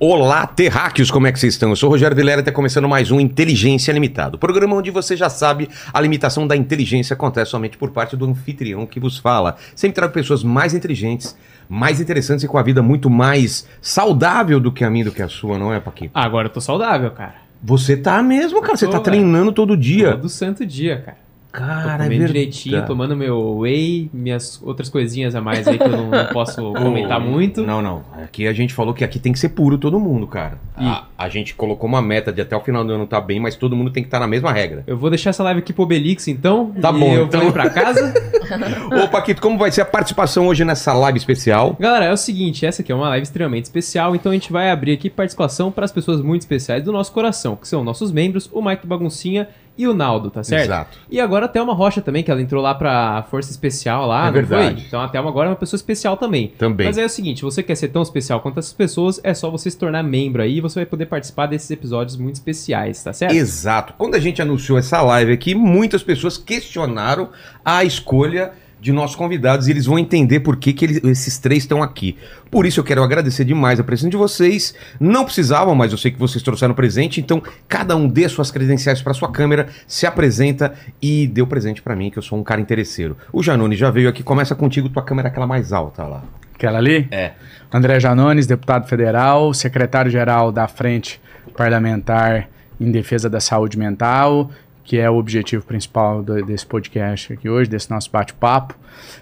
Olá, terráqueos, como é que vocês estão? Eu sou o Rogério Vilera e está começando mais um Inteligência Limitada. O programa onde você já sabe, a limitação da inteligência acontece somente por parte do anfitrião que vos fala. Sempre trago pessoas mais inteligentes, mais interessantes e com a vida muito mais saudável do que a minha, do que a sua, não é, Paquinho? Ah, agora eu tô saudável, cara. Você tá mesmo, cara. Você Tô, tá velho. treinando todo dia. Todo santo dia, cara. Tô Cara, é comendo verdade. direitinho, tomando meu whey, minhas outras coisinhas a mais aí que eu não, não posso comentar muito. Não, não. Aqui a gente falou que aqui tem que ser puro todo mundo, cara. A, a gente colocou uma meta de até o final do ano tá bem, mas todo mundo tem que estar na mesma regra. Eu vou deixar essa live aqui pro Obelix, então. Tá e bom, eu então. vou ir pra casa. Ô, Paquito, como vai ser a participação hoje nessa live especial? Galera, é o seguinte, essa aqui é uma live extremamente especial, então a gente vai abrir aqui participação para as pessoas muito especiais do nosso coração, que são nossos membros, o Mike Baguncinha e o Naldo, tá certo? Exato. E agora a Thelma Rocha também, que ela entrou lá pra Força Especial lá, É não verdade. foi? Então a Thelma agora é uma pessoa especial também. Também. Mas aí é o seguinte, você quer ser tão especial quanto essas pessoas, é só você se tornar membro aí e você vai poder participar desses episódios muito especiais, tá certo? Exato. Quando a gente anunciou essa live aqui, muitas pessoas questionaram a escolha de nossos convidados e eles vão entender por que, que eles- esses três estão aqui. Por isso eu quero agradecer demais a presença de vocês. Não precisavam, mas eu sei que vocês trouxeram presente, então cada um dê suas credenciais para sua câmera, se apresenta e dê o presente para mim, que eu sou um cara interesseiro. O Janone já veio aqui, começa contigo, tua câmera é aquela mais alta lá. Aquela ali? É. André Janones, deputado federal, secretário-geral da Frente Parlamentar em Defesa da Saúde Mental, que é o objetivo principal do- desse podcast aqui hoje, desse nosso bate-papo.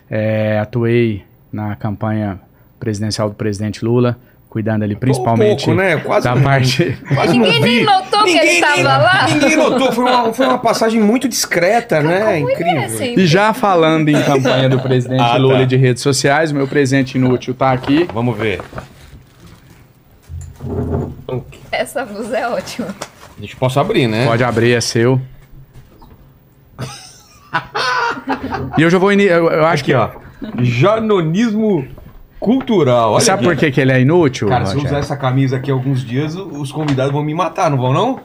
É, atuei na campanha presidencial do presidente Lula, cuidando ali principalmente pouco, né? Quase da não- parte... Quase Ninguém não vi. nem notou que ele tava nem- lá. Ninguém notou, foi uma, foi uma passagem muito discreta, né? Como ele Incrível. é sempre. E já falando em campanha do presidente Ah, tá. Lula e de redes sociais, o meu presente inútil tá aqui. Vamos ver. Essa blusa é ótima. Deixa eu posso abrir, né? Pode abrir, é seu. E eu já vou. Eu, eu acho Aqui, que. ó. Janonismo cultural. Olha Sabe aqui. por que, que ele é inútil? Cara, se eu usar essa camisa aqui alguns dias, os convidados vão me matar, não vão, não?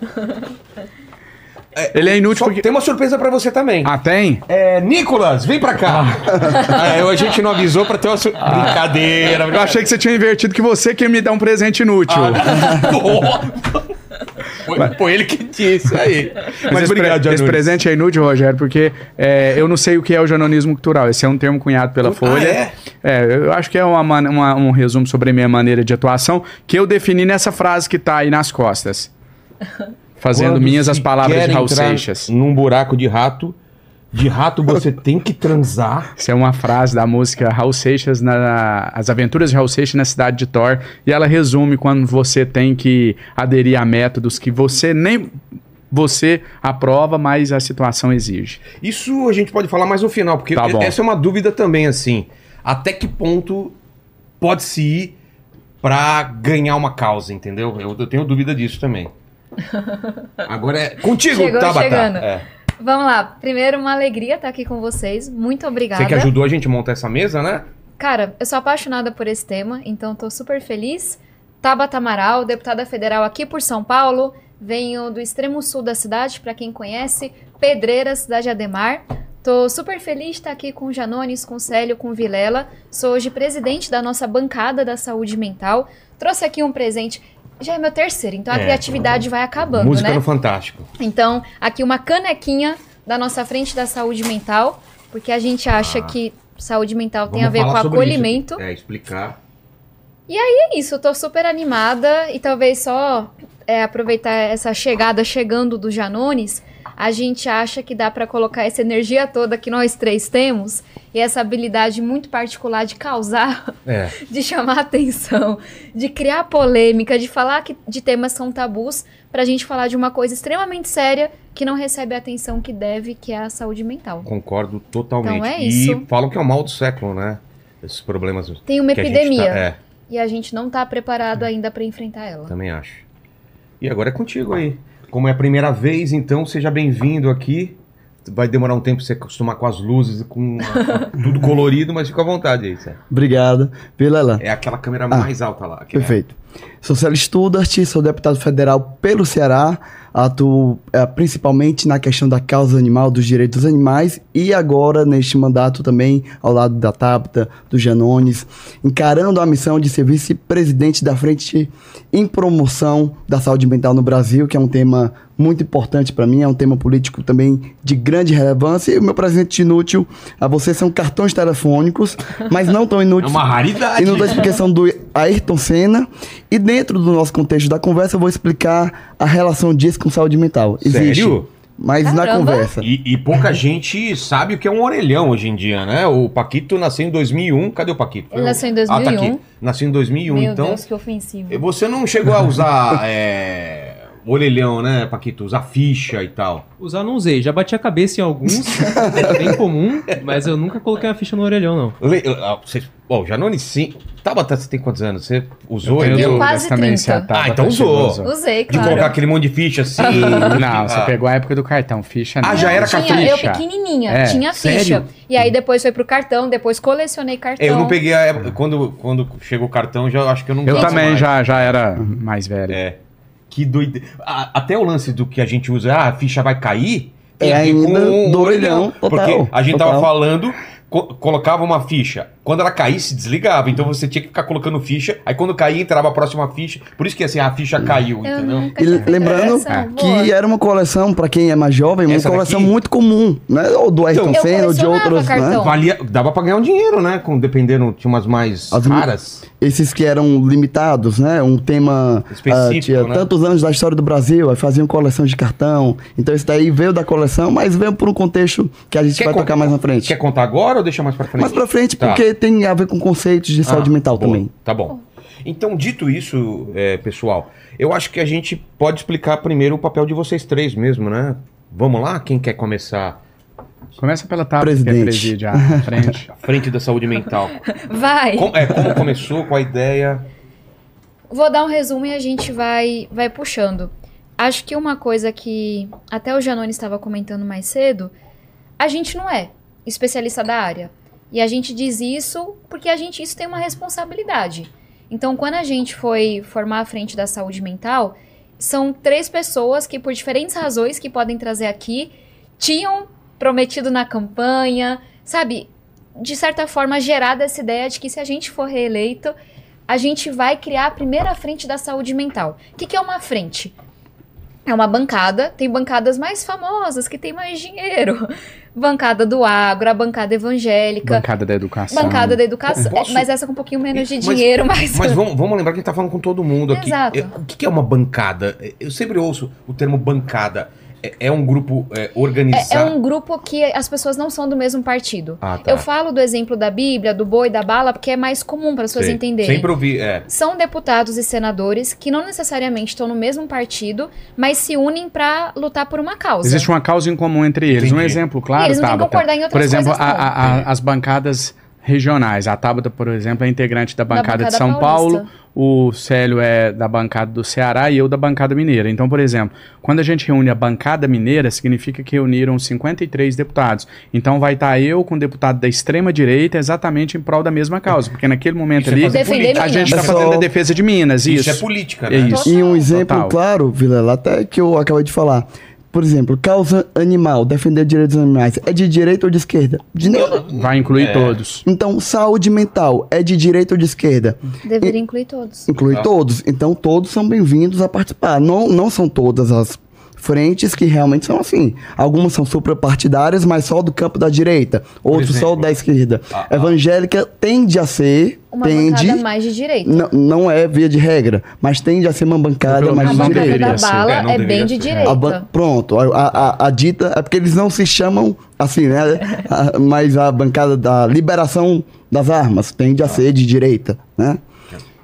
Ele é inútil porque. tem uma surpresa pra você também. Ah, tem? É, Nicolas, vem pra cá. é, eu- a gente não avisou pra ter uma sur... Brincadeira. Eu achei que você tinha invertido que você que ia me dar um presente inútil. Ah, Foi, foi ele que disse aí. Mas, esse, obrigado, pre- esse presente é inútil, Rogério, porque é, eu não sei o que é o janonismo cultural. Esse é um termo cunhado pela Ah, Folha. é? É, eu acho que é uma uma- um resumo sobre a minha maneira de atuação que eu defini nessa frase que tá aí nas costas. Fazendo Quando minhas as palavras de Raul Seixas. Num buraco de rato, de rato você tem que transar. Isso é uma frase da música Raul Seixas, na, As Aventuras de Raul Seixas na Cidade de Thor. E ela resume quando você tem que aderir a métodos que você nem você aprova, mas a situação exige. Isso a gente pode falar mais no final, porque Tá essa é uma dúvida também, assim. Até que ponto pode se ir pra ganhar uma causa, entendeu? Eu, eu tenho dúvida disso também. Agora é contigo, Chegou Tabata. chegando. É. Vamos lá. Primeiro, uma alegria estar aqui com vocês. Muito obrigada. Você que ajudou a gente a montar essa mesa, né? Cara, eu sou apaixonada por esse tema, então tô super feliz. Tabata Amaral, deputada federal aqui por São Paulo. Venho do extremo sul da cidade, para quem conhece, Pedreiras, cidade Ademar. Tô super feliz de estar aqui com o Janones, com o Célio, com o Vilela. Sou hoje presidente da nossa bancada da saúde mental. Trouxe aqui um presente. Já é meu terceiro, então a É. criatividade vai acabando, Música né? no Fantástico. Então, aqui uma canequinha da nossa frente da saúde mental, porque a gente acha Ah. que saúde mental tem a ver com acolhimento. Isso. É, explicar. É isso, eu tô super animada e talvez só é, aproveitar essa chegada chegando do Janones, a gente acha que dá pra colocar essa energia toda que nós três temos e essa habilidade muito particular de causar, É. de chamar atenção, de criar polêmica, de falar que, de temas são tabus, pra gente falar de uma coisa extremamente séria que não recebe a atenção que deve, que é a saúde mental. Concordo totalmente. Então é E isso. falam que é o mal do século, né? Esses problemas. Tem uma a gente epidemia tá- é, e a gente não tá preparado ainda pra enfrentar ela. também acho. E agora é contigo aí. Como é a primeira vez, então seja bem-vindo aqui. Vai demorar um tempo pra você acostumar com as luzes, com a- tudo colorido, mas fica à vontade aí, Sérgio. Obrigado. Vilela. É aquela câmera Ah, mais alta lá. é- Perfeito. Sou Célio Studart, sou deputado federal pelo Ceará, atuo eh, principalmente na questão da causa animal, dos direitos dos animais, e agora neste mandato também ao lado da Tabata, do Janones, encarando a missão de ser vice-presidente da Frente em promoção da saúde mental no Brasil, que é um tema muito importante para mim, é um tema político também de grande relevância. E o meu presente inútil a você são cartões telefônicos, mas não tão É inúteis. uma raridade. Inúteis porque são do Ayrton Senna. E dentro do nosso contexto da conversa, eu vou explicar a relação disso com saúde mental. Existe. Sério? Mas na Caramba. conversa. E, e pouca gente sabe o que é um orelhão hoje em dia, né? O Paquito nasceu em 2001. Cadê o Paquito? Ele nasceu em Ah, tá 2001. aqui. Nasceu em 2001. Meu então, Deus, que ofensivo. você não chegou a usar é, orelhão, né, Paquito? Usar ficha e tal. Usar não usei, já bati a cabeça em alguns, é bem comum, mas eu nunca coloquei uma ficha no orelhão, não. Le, ah, você, bom, Janone, sim. Tabata, você tem quantos anos? Você usou tenho orelhão? quase também se a 30. Tabata Ah, então usou. usar. Usei, De claro. colocar aquele monte de ficha assim. Não, você Ah. pegou a época do cartão, ficha Ah, não. já era tinha, cartão. Eu pequenininha, É, tinha ficha. sério? E aí depois foi pro cartão, depois colecionei cartão. Eu não peguei a época. Quando, quando chegou o cartão, já acho que eu não Eu gosto também mais. já, já era mais velho. É. Que doideira. Até o lance do que a gente usa, ah, a ficha vai cair. É ainda com do o orelhão, total, Porque a gente tava total. falando, co- colocava uma ficha. Quando ela caísse, desligava. Então você tinha que ficar colocando ficha. Aí quando caía, entrava a próxima ficha. Por isso que assim, a ficha caiu, Eu entendeu? E lembrando essa, boa. que era uma coleção, para quem é mais jovem, uma Essa coleção daqui? muito comum, né? Ou do Ayrton Então, Senna, ou de outros, né? Valia, dava pra ganhar um dinheiro, né? Com, dependendo, tinha umas mais As- raras. Esses que eram limitados, né? Um tema Específico, ah, tinha né? tantos anos da história do Brasil, aí faziam coleção de cartão. Então isso daí veio da coleção, mas veio por um contexto que a gente Quer vai tocar mais na frente. Quer contar agora ou deixa mais pra frente? Mais pra frente, Tá. porque tem a ver com conceitos de saúde Ah, mental boa. também. Tá bom. Então, dito isso, é, pessoal, eu acho que a gente pode explicar primeiro o papel de vocês três mesmo, né? Vamos lá? Quem quer começar Começa pela tábua que Presidente. preside a frente. à frente da saúde mental? Vai. Com- é, como começou, qual a ideia? Vou dar um resumo e a gente vai, vai puxando. Acho que uma coisa que até o Janone estava comentando mais cedo, a gente não é especialista da área. E a gente diz isso porque a gente isso tem uma responsabilidade. Então, quando a gente foi formar a frente da saúde mental, são três pessoas que, por diferentes razões que podem trazer aqui, tinham prometido na campanha, sabe? De certa forma, gerado essa ideia de que se a gente for reeleito, a gente vai criar a primeira frente da saúde mental. O que, que é uma frente? É uma bancada, tem bancadas mais famosas que tem mais dinheiro. Bancada do agro, a bancada evangélica, Bancada da educação. bancada da educação. Posso- É, mas essa com um pouquinho menos de Mas- dinheiro, mas. Mas vamos, vamos lembrar que a gente tá falando com todo mundo aqui. Exato. É, O que é uma bancada? Eu sempre ouço o termo bancada. É, é um grupo é, É, organizado. é um grupo que as pessoas não são do mesmo partido. Ah, tá. Eu falo do exemplo da Bíblia, do boi, da bala, porque é mais comum para as pessoas Sei. entenderem. Sempre ouvi, é. São deputados e senadores que não necessariamente estão no mesmo partido, mas se unem para lutar por uma causa. Existe uma causa em comum entre eles. Entendi. Um exemplo claro, E eles não têm que concordar em outras Por exemplo, coisas, a- a- a- as bancadas regionais. A Tabata, por exemplo, é integrante da bancada, bancada de São paulista. Paulo, o Célio é da bancada do Ceará e eu da bancada mineira. Então, por exemplo, quando a gente reúne a bancada mineira, significa que reuniram 53 deputados. Então vai estar eu com o deputado da extrema direita exatamente em prol da mesma causa, porque naquele momento Isso é ali a gente está É só- fazendo a defesa de Minas, Isso, isso. é política, né? É isso. E um exemplo Total. claro, Vilela, até que eu acabei de falar. Por exemplo, causa animal, defender direitos dos animais, é de direita ou de esquerda? De nenhuma. Vai incluir É. todos. Então, saúde mental é de direita ou de esquerda? Deveria incluir todos. Inclui Ah. todos. Então, todos são bem-vindos a participar. Não, não são todas as frentes que realmente são assim. Algumas são suprapartidárias, mas só do campo da direita. Outros só da esquerda. Ah, ah. Evangélica tende a ser... Uma tende... bancada mais de direita. Não, não é via de regra, mas tende a ser uma bancada mais A de bancada direita. deveria da ser. bala É, é, bem de direita. A ban- pronto, a, a- a- a dita é porque eles não se chamam assim, né? A- mas a bancada da liberação das armas tende a ser de direita, né?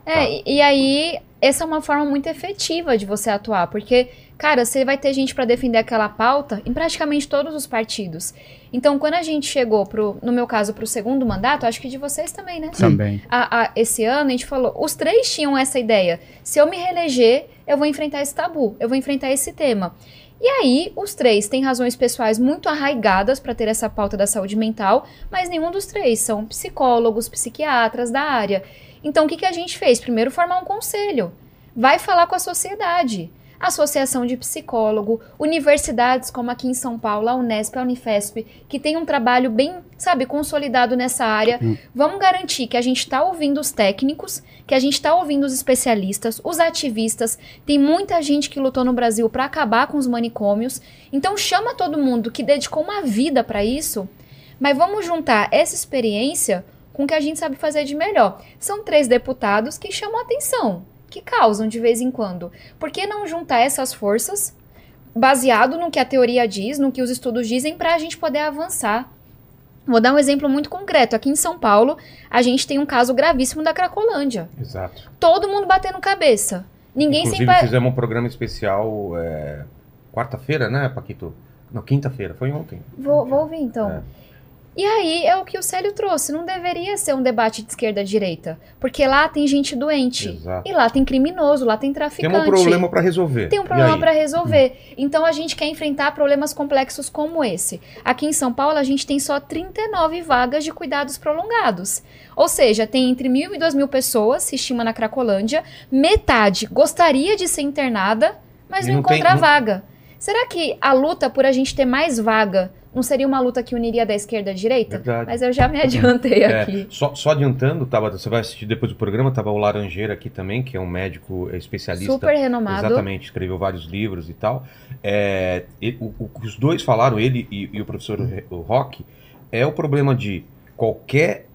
É, e, e aí, essa é uma forma muito efetiva de você atuar, porque, cara, você vai ter gente pra defender aquela pauta em praticamente todos os partidos. Então, quando a gente chegou pro, no meu caso, pro segundo mandato, acho que de vocês também, né? Também. A- a- esse ano a gente falou, os três tinham essa ideia. Se eu me reeleger, eu vou enfrentar esse tabu, eu vou enfrentar esse tema. E aí, os três têm razões pessoais muito arraigadas para ter essa pauta da saúde mental, mas nenhum dos três são psicólogos, psiquiatras da área. Então, o que, que a gente fez? Primeiro, formar um conselho. Vai falar com a sociedade. Associação de psicólogo, universidades como aqui em São Paulo, a Unesp, a Unifesp, que tem um trabalho bem, sabe, consolidado nessa área. Vamos garantir que a gente está ouvindo os técnicos, que a gente está ouvindo os especialistas, os ativistas. Tem muita gente que lutou no Brasil para acabar com os manicômios. Então chama todo mundo que dedicou uma vida para isso, mas vamos juntar essa experiência com o que a gente sabe fazer de melhor. São três deputados que chamam atenção que causam de vez em quando. Por que não juntar essas forças, baseado no que a teoria diz, no que os estudos dizem, para a gente poder avançar? Vou dar um exemplo muito concreto. Aqui em São Paulo, a gente tem um caso gravíssimo da Cracolândia. Exato. Todo mundo batendo cabeça. Ninguém Inclusive, sempre. fizemos um programa especial é, quarta-feira, né, Paquito? Não, quinta-feira, foi ontem. Vou, vou ouvir então. É. E aí é o que o Célio trouxe. Não deveria ser um debate de esquerda-direita. Porque lá tem gente doente. Exato. E lá tem criminoso, lá tem Tem traficante. um problema para resolver. Tem um problema para resolver. Então a gente quer enfrentar problemas complexos como esse. Aqui em São Paulo a gente tem só 39 vagas de cuidados prolongados. Ou seja, tem entre mil e duas mil pessoas, se estima na Cracolândia. Metade gostaria de ser internada, mas não, não tem- encontra não- vaga. Será que a luta por a gente ter mais vaga não seria uma luta que uniria da esquerda à direita? Verdade. Mas eu já me adiantei É, aqui. só, só adiantando, Tabata, você vai assistir depois do programa, tava o Laranjeira aqui também, que é um médico especialista. Super renomado. Exatamente, escreveu vários livros e tal. É, o, o que os dois falaram, ele e, e o professor o Rock, é o problema de qualquer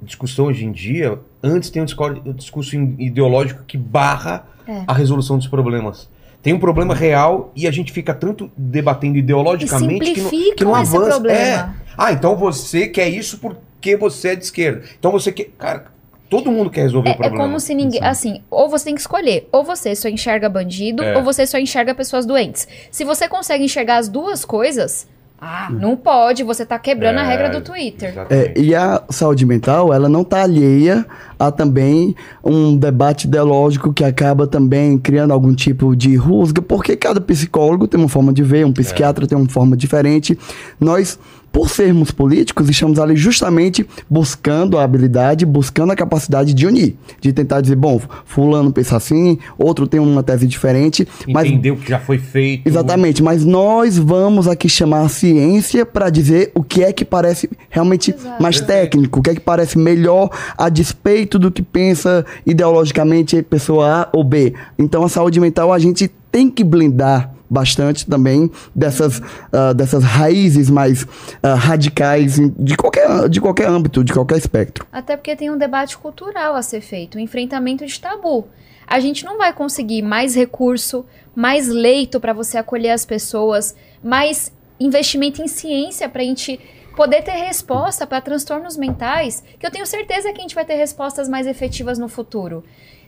discussão hoje em dia, antes tem um discurso ideológico que barra É. a resolução dos problemas. Tem um problema real e a gente fica tanto debatendo ideologicamente que não, que não esse avança. problema. É. Ah, então você quer isso porque você é de esquerda. Então você quer. Cara, todo mundo quer resolver o É, é problema. como se ninguém. Assim, ou você tem que escolher. Ou você só enxerga bandido, É. ou você só enxerga pessoas doentes. Se você consegue enxergar as duas coisas, ah, não pode, você tá quebrando a É, regra do Twitter. É, e a saúde mental, ela não está alheia a também um debate ideológico que acaba também criando algum tipo de rusga, porque cada psicólogo tem uma forma de ver, um psiquiatra tem uma forma diferente. Nós, por sermos políticos, estamos ali justamente buscando a habilidade, buscando a capacidade de unir, de tentar dizer, bom, fulano pensa assim, outro tem uma tese diferente, mas Entender o que já foi feito. Exatamente, mas nós vamos aqui chamar a ciência para dizer o que é que parece realmente Exato. mais Perfeito. técnico, o que é que parece melhor a despeito do que pensa ideologicamente pessoa A ou B. Então a saúde mental a gente tem que blindar bastante também dessas, ah, dessas raízes mais ah, radicais de qualquer, de qualquer âmbito, de qualquer espectro. Até porque tem um debate cultural a ser feito, um enfrentamento de tabu. A gente não vai conseguir mais recurso, mais leito para você acolher as pessoas, mais investimento em ciência para a gente poder ter resposta para transtornos mentais, que eu tenho certeza que a gente vai ter respostas mais efetivas no futuro.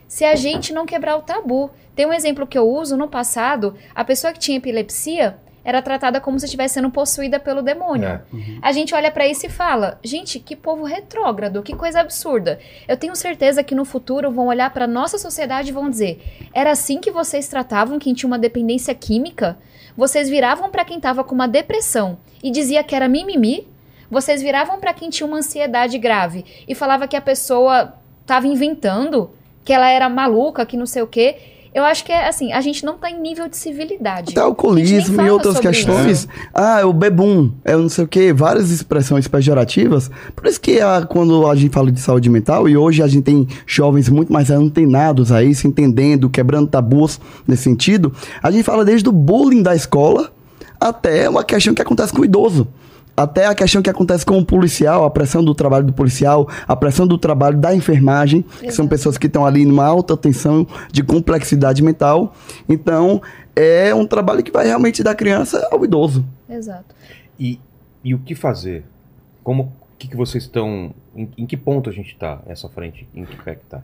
Se a gente não quebrar o tabu. Tem um exemplo que eu uso no passado, a pessoa que tinha epilepsia era tratada como se estivesse sendo possuída pelo demônio. É. A gente olha pra isso e fala: gente, que povo retrógrado, que coisa absurda. Eu tenho certeza que no futuro vão olhar pra nossa sociedade e vão dizer: era assim que vocês tratavam quem tinha uma dependência química? Vocês viravam pra quem tava com uma depressão e dizia que era mimimi? Vocês viravam pra quem tinha uma ansiedade grave e falava que a pessoa tava inventando, que ela era maluca, que não sei o quê? Eu acho que é assim, a gente não tá em nível de civilidade. Até A gente nem alcoolismo e outras questões. Ah, é o bebum, é o não sei o quê, várias expressões pejorativas. Por isso que ah, quando a gente fala de saúde mental, e hoje a gente tem jovens muito mais antenados a isso, entendendo, quebrando tabus nesse sentido, a gente fala desde o bullying da escola até uma questão que acontece com o idoso. Até a questão que acontece com o policial, a pressão do trabalho do policial, a pressão do trabalho da enfermagem, que são Exato. pessoas que estão ali numa alta tensão de complexidade mental. Então, é um trabalho que vai realmente da criança ao idoso. Exato. E, e o que fazer? Como o que, que vocês estão. Em, em que ponto a gente está essa frente? Em que pé que tá?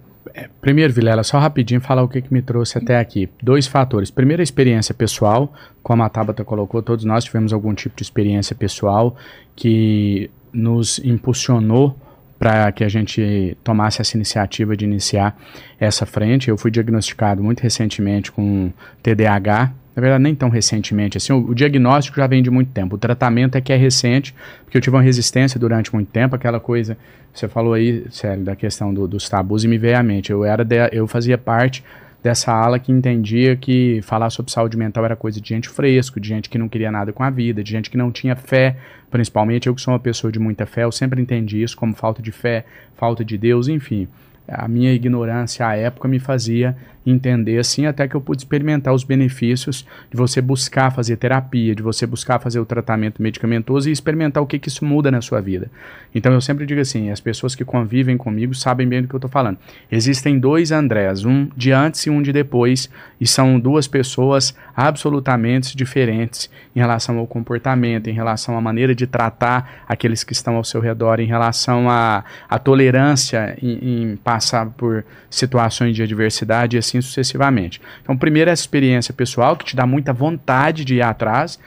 Primeiro, Vilela, só rapidinho falar o que, que me trouxe até aqui. Dois fatores. Primeiro, a experiência pessoal, como a Tabata colocou, todos nós tivemos algum tipo de experiência pessoal que nos impulsionou para que a gente tomasse essa iniciativa de iniciar essa frente. Eu fui diagnosticado muito recentemente com TDAH. Na verdade, nem tão recentemente assim. O, o diagnóstico já vem de muito tempo. O tratamento é que é recente, porque eu tive uma resistência durante muito tempo, aquela coisa você falou aí, sério, da questão do- dos tabus e me veio à mente. Eu era de- eu fazia parte dessa ala que entendia que falar sobre saúde mental era coisa de gente fresco, de gente que não queria nada com a vida, de gente que não tinha fé, principalmente eu que sou uma pessoa de muita fé, eu sempre entendi isso como falta de fé, falta de Deus, enfim a minha ignorância à época me fazia entender assim, até que eu pude experimentar os benefícios de você buscar fazer terapia, de você buscar fazer o tratamento medicamentoso e experimentar o que, que isso muda na sua vida. Então eu sempre digo assim, as pessoas que convivem comigo sabem bem do que eu estou falando. Existem dois Andrés, um de antes e um de depois, e são duas pessoas absolutamente diferentes em relação ao comportamento, em relação à maneira de tratar aqueles que estão ao seu redor, em relação à, à tolerância em, em passar por situações de adversidade e assim sucessivamente. Então, primeiro, essa experiência pessoal que te dá muita vontade de ir atrás.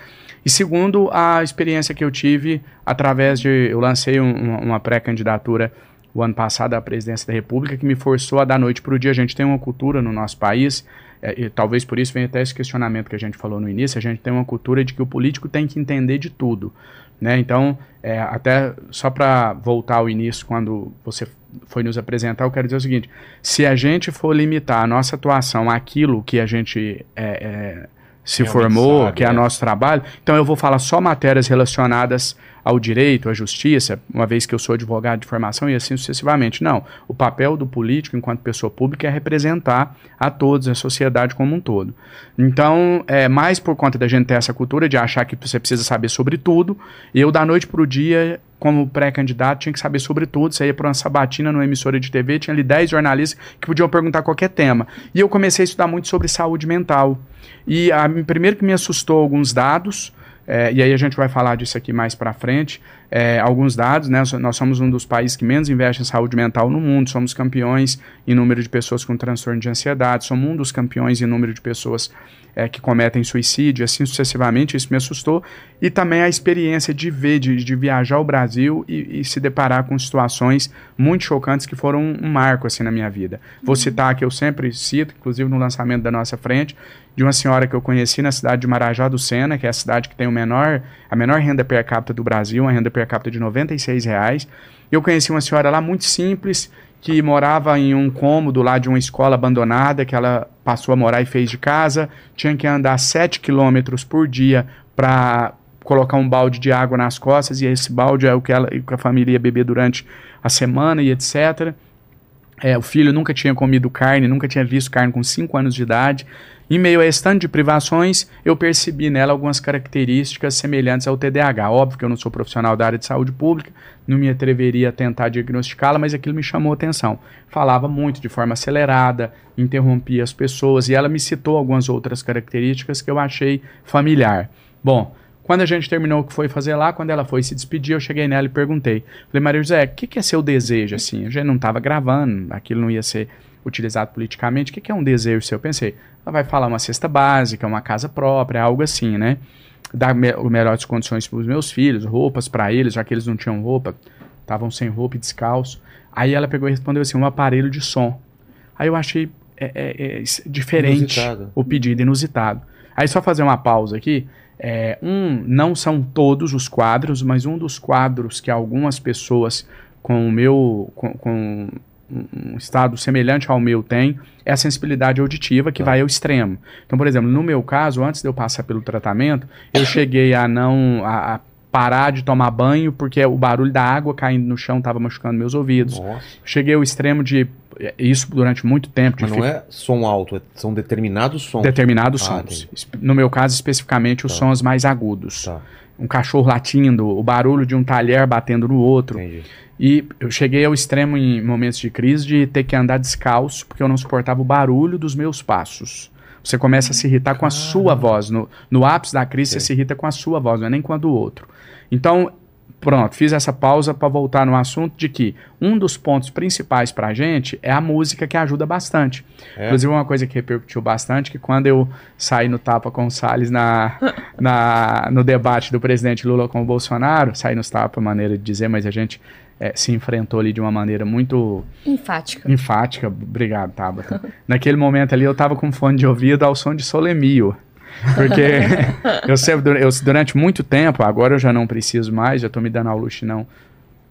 E segundo, a experiência que eu tive através de. Eu lancei um, uma pré-candidatura o ano passado à presidência da República que me forçou a da noite para o dia. A gente tem uma cultura no nosso país, é, e talvez por isso venha até esse questionamento que a gente falou no início. A gente tem uma cultura de que o político tem que entender de tudo. Né? Então, é, até só para voltar ao início, quando você foi nos apresentar, eu quero dizer o seguinte: se a gente for limitar a nossa atuação àquilo que a gente é, é, se Realmente formou, sabe, que é, é nosso trabalho, então eu vou falar só matérias relacionadas ao direito, à justiça, uma vez que eu sou advogado de formação e assim sucessivamente. Não. O papel do político, enquanto pessoa pública, é representar a todos, a sociedade como um todo. Então, é mais por conta da gente ter essa cultura de achar que você precisa saber sobre tudo, eu, da noite para o dia, como pré-candidato, tinha que saber sobre tudo. Você ia para uma sabatina numa emissora de TV, tinha ali 10 jornalistas que podiam perguntar qualquer tema. E eu comecei a estudar muito sobre saúde mental. E a, primeiro que me assustou alguns dados, é, e aí a gente vai falar disso aqui mais para frente. É, alguns dados, né? Nós somos um dos países que menos investe em saúde mental no mundo, somos campeões em número de pessoas com transtorno de ansiedade, somos um dos campeões em número de pessoas é, que cometem suicídio, assim sucessivamente, isso me assustou. E também a experiência de ver, de, de viajar ao Brasil e, e, se deparar com situações muito chocantes que foram um, marco assim na minha vida. Vou uhum. citar que eu sempre cito, inclusive no lançamento da nossa frente, de uma senhora que eu conheci na cidade de Marajá do Sena, que é a cidade que tem o menor, a menor renda per capita do Brasil, uma renda per capita de 96 reais. Eu conheci uma senhora lá muito simples, que morava em um cômodo lá de uma escola abandonada, que ela passou a morar e fez de casa, tinha que andar 7 quilômetros por dia para colocar um balde de água nas costas, e esse balde é o que, ela, que a família ia beber durante a semana e etc. É, o filho nunca tinha comido carne, nunca tinha visto carne com 5 anos de idade. Em meio a esse tanto de privações, eu percebi nela algumas características semelhantes ao TDAH. Óbvio que eu não sou profissional da área de saúde pública, não me atreveria a tentar diagnosticá-la, mas aquilo me chamou atenção. Falava muito de forma acelerada, interrompia as pessoas e ela me citou algumas outras características que eu achei familiar. Bom, quando a gente terminou o que foi fazer lá, quando ela foi se despedir, eu cheguei nela e perguntei. Falei, Maria José, o que, que é seu desejo, assim? Eu já não estava gravando, aquilo não ia ser utilizado politicamente, o que, que é um desejo seu? Eu pensei, ela vai falar uma cesta básica, uma casa própria, algo assim, né? Dar me melhores condições para os meus filhos, roupas para eles, já que eles não tinham roupa, estavam sem roupa e descalço. Aí ela pegou e respondeu assim, um aparelho de som. Aí eu achei é, é, é, diferente inusitado. o pedido, inusitado. Aí só fazer uma pausa aqui. É, um, não são todos os quadros, mas um dos quadros que algumas pessoas com o meu, com, com um estado semelhante ao meu tem, é a sensibilidade auditiva que ah. vai ao extremo. Então, por exemplo, no meu caso, antes de eu passar pelo tratamento, eu cheguei a não a, a parar de tomar banho porque o barulho da água caindo no chão estava machucando meus ouvidos. Nossa. Cheguei ao extremo de isso durante muito tempo. Mas não é som alto, é, são determinados sons. Determinados ah, sons. Entendi. No meu caso, especificamente, os tá. sons mais agudos. Tá. Um cachorro latindo, o barulho de um talher batendo no outro. Entendi. E eu cheguei ao extremo em momentos de crise de ter que andar descalço porque eu não suportava o barulho dos meus passos. Você começa a se irritar com a sua voz. No, no ápice da crise, Sim. você se irrita com a sua voz, não é nem com a do outro. Então, pronto, fiz essa pausa para voltar no assunto de que um dos pontos principais para a gente é a música que ajuda bastante. É. Inclusive, uma coisa que repercutiu bastante, que quando eu saí no tapa com o Salles na, na, no debate do presidente Lula com o Bolsonaro, saí no tapa, maneira de dizer, mas a gente é, se enfrentou ali de uma maneira muito... Enfática. Enfática, obrigado, Tabata. Naquele momento ali eu tava com fone de ouvido ao som de Solemio. Porque eu, sempre, eu durante muito tempo, agora eu já não preciso mais, já tô me dando ao luxo não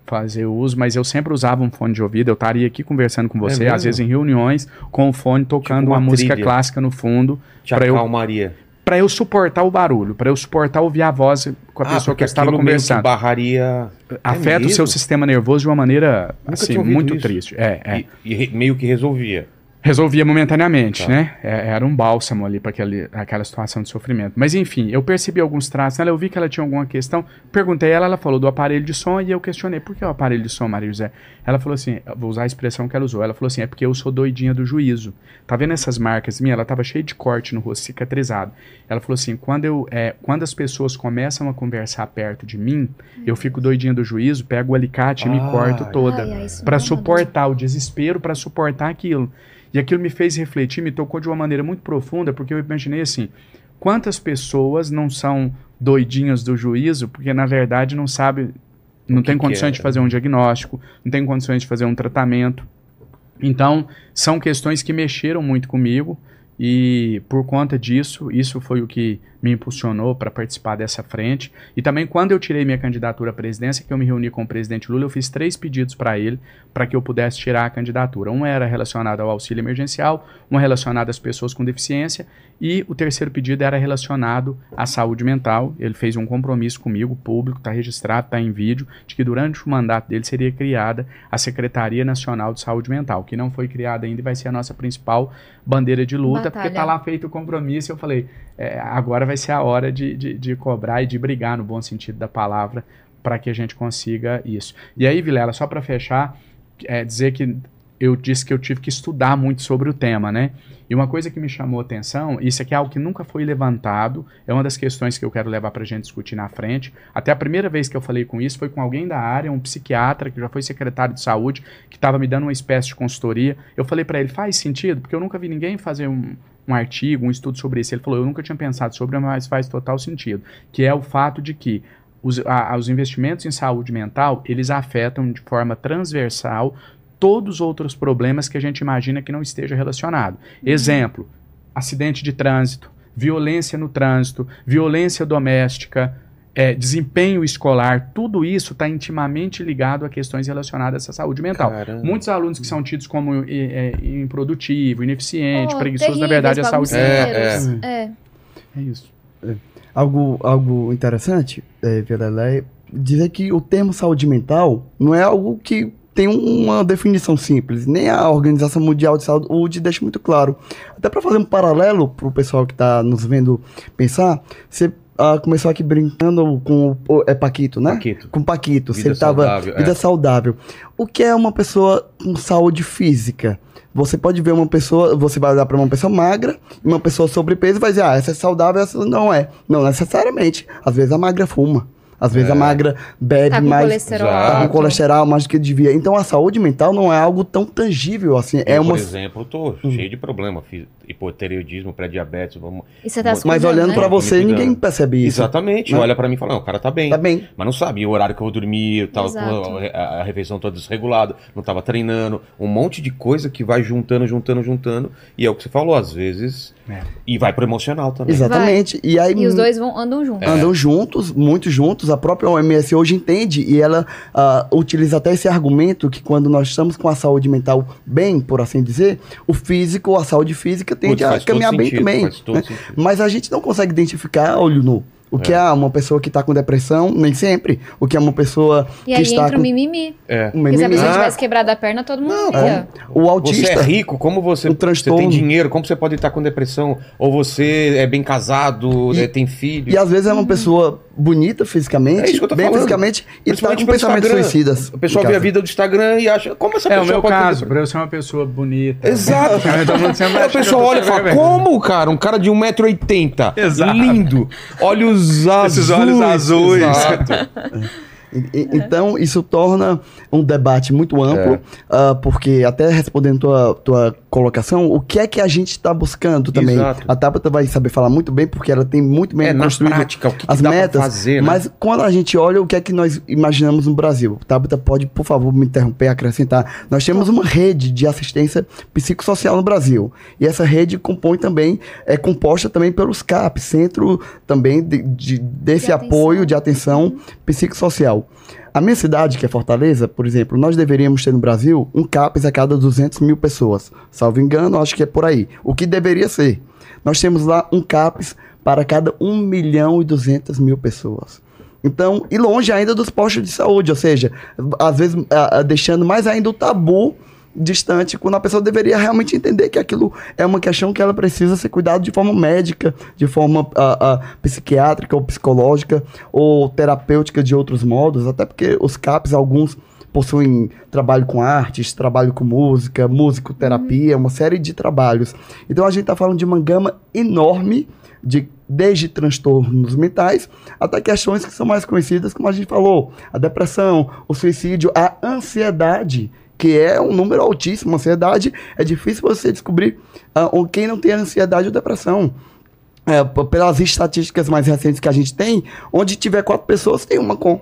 fazer uso, mas eu sempre usava um fone de ouvido. Eu estaria aqui conversando com você, mesmo? às vezes em reuniões, com o fone tocando Tipo uma uma, música clássica no fundo, Pra eu- acalmaria. para eu suportar o barulho, para eu suportar ouvir a voz com a Ah, pessoa que eu estava meio que conversando. barraria... Afeta É o seu sistema nervoso de uma maneira Nunca assim, muito isso. triste. É, é. E, e meio que resolvia. Resolvia momentaneamente, Tá. né? É- Era um bálsamo ali para aquela situação de sofrimento. Mas enfim, eu percebi alguns traços nela, eu vi que ela tinha alguma questão. Perguntei a ela, ela falou do aparelho de som e eu questionei por que o aparelho de som, Maria José? Ela falou assim, vou usar a expressão que ela usou. Ela falou assim, é porque eu sou doidinha do juízo. Tá vendo essas marcas minhas? Ela tava cheia de corte no rosto, cicatrizado. Ela falou assim, quando eu, é, quando as pessoas começam a conversar perto de mim, eu fico doidinha do juízo, pego o alicate e me corto toda para é suportar o desespero, para suportar aquilo. E aquilo me fez refletir, me tocou de uma maneira muito profunda, porque eu imaginei assim: quantas pessoas não são doidinhas do juízo, porque na verdade não sabe, não que tem que condições é? de fazer um diagnóstico, não tem condições de fazer um tratamento. Então, são questões que mexeram muito comigo e por conta disso, isso foi o que me impulsionou para participar dessa frente. E também quando eu tirei minha candidatura à presidência, que eu me reuni com o presidente Lula, eu fiz três pedidos para ele para que eu pudesse tirar a candidatura. Um era relacionado ao auxílio emergencial, um relacionado às pessoas com deficiência e o terceiro pedido era relacionado à saúde mental. Ele fez um compromisso comigo, público, está registrado, está em vídeo, de que durante o mandato dele seria criada a Secretaria Nacional de Saúde Mental, que não foi criada ainda e vai ser a nossa principal bandeira de luta, Batalha. porque está lá feito o compromisso. Eu falei, é, agora vai ser a hora de, de, de cobrar e de brigar no bom sentido da palavra para que a gente consiga isso. E aí, Vilela, só para fechar, é, dizer que eu disse que eu tive que estudar muito sobre o tema, né? E uma coisa que me chamou atenção, isso aqui é algo que nunca foi levantado, é uma das questões que eu quero levar para a gente discutir na frente. Até a primeira vez que eu falei com isso foi com alguém da área, um psiquiatra que já foi secretário de saúde, que estava me dando uma espécie de consultoria. Eu falei para ele, faz sentido? Porque eu nunca vi ninguém fazer um, um artigo, um estudo sobre isso. Ele falou, eu nunca tinha pensado sobre, mas faz total sentido. Que é o fato de que os, a- os investimentos em saúde mental, eles afetam de forma transversal todos os outros problemas que a gente imagina que não esteja relacionado. Exemplo, acidente de trânsito, violência no trânsito, violência doméstica, é, desempenho escolar, tudo isso está intimamente ligado a questões relacionadas à saúde mental. Caramba. Muitos alunos que são tidos como é, é, improdutivo, ineficiente, Oh, preguiçoso, na verdade, a saúde mental. É. É isso. Algo, algo interessante, é, Vilela, é dizer que o termo saúde mental não é algo que tem uma definição simples, nem a Organização Mundial de Saúde deixa muito claro. Até para fazer um paralelo para o pessoal que está nos vendo pensar, você ah, começou aqui brincando com o é Paquito, né? Paquito. Com Paquito, Vida você estava saudável, é. vida saudável. O que é uma pessoa com saúde física? Você pode ver uma pessoa, você vai olhar para uma pessoa magra e uma pessoa sobrepeso e vai dizer, ah, essa é saudável, essa não é. Não necessariamente. Às vezes a magra fuma. Às vezes É. a magra bebe Tá mais. colesterol. Tá com colesterol mais do que devia. Então a saúde mental não é algo tão tangível assim. é eu, uma. por exemplo, tô cheio de problema. Fiz hipotireoidismo, pré-diabetes. Vamos... E você tá Mas cuidando, olhando né? pra você, ninguém percebe isso. Exatamente. né? Olha pra mim e fala, não, o cara tá bem. Tá bem. Mas não sabia o horário que eu eu com a, a- refeição toda desregulada, não tava treinando, um monte de coisa que vai juntando, juntando, juntando. E é o que você falou, às vezes. É. E vai pro emocional também. Exatamente. E aí E os dois vão, andam juntos. andam juntos, muito juntos. A própria OMS hoje entende e ela ah, utiliza até esse argumento que quando nós estamos com a saúde mental bem, por assim dizer, o físico, a saúde física tende Putz, a caminhar bem sentido, também. né? Mas a gente não consegue identificar olho nu. O que é, uma pessoa que está com depressão, nem sempre. O que é uma pessoa E que aí está entra com o mimimi. É. um Porque se a mimimi. pessoa Ah. tivesse quebrado a perna, todo mundo Não. O Você autista. é rico, como você, você transtorno. tem dinheiro, como você pode estar com depressão? Ou você é bem casado, E- né, tem filho? E às vezes é uma pessoa bonita fisicamente, É isso que eu tô bem falando. fisicamente, e tá Principalmente com pensamentos suicidas. O pessoal vê a vida do Instagram e acha, como essa É o pessoa meu ter caso, depressão? pra eu ser uma pessoa bonita. Exato. Aí o pessoal tô olha e fala, como, cara? Um cara de 1,80m. Exato. Lindo. Olhos azuis. Esses olhos azuis. Exato. E- Então, isso torna um debate muito amplo, É. ah, porque, até respondendo tua, tua colocação, o que é que a gente está buscando também? Exato. A Tabata vai saber falar muito bem, porque ela tem muito bem É, construído prática, o que, que as dá pra metas. fazer, né? Mas quando a gente olha o que é que nós imaginamos no Brasil, Tabata pode, por favor, me interromper, acrescentar. Nós temos uma rede de assistência psicossocial no Brasil. E essa rede compõe também, é composta também pelos CAP, Centro também de, de- desse De atenção. apoio de atenção psicossocial. A minha cidade, que é Fortaleza, por exemplo, nós deveríamos ter no Brasil um CAPES a cada 200 mil pessoas. Salvo engano, acho que é por aí. O que deveria ser. Nós temos lá um CAPES para cada 1 milhão e 200 mil pessoas. Então, e longe ainda dos postos de saúde, ou seja, às vezes a, a, deixando mais ainda o tabu distante, quando a pessoa deveria realmente entender que aquilo é uma questão que ela precisa ser cuidado de forma médica, de forma a, psiquiátrica ou psicológica, ou terapêutica de outros modos, até porque os CAPs, alguns possuem trabalho com artes, trabalho com música, musicoterapia, uma série de trabalhos. Então a gente está falando de uma gama enorme de desde transtornos mentais até questões que são mais conhecidas, como a gente falou, a depressão, o suicídio, a ansiedade, que é um número altíssimo. Ansiedade é difícil você descobrir uh, quem não tem ansiedade ou depressão. É, pelas estatísticas mais recentes que a gente tem, onde tiver quatro pessoas, tem uma com.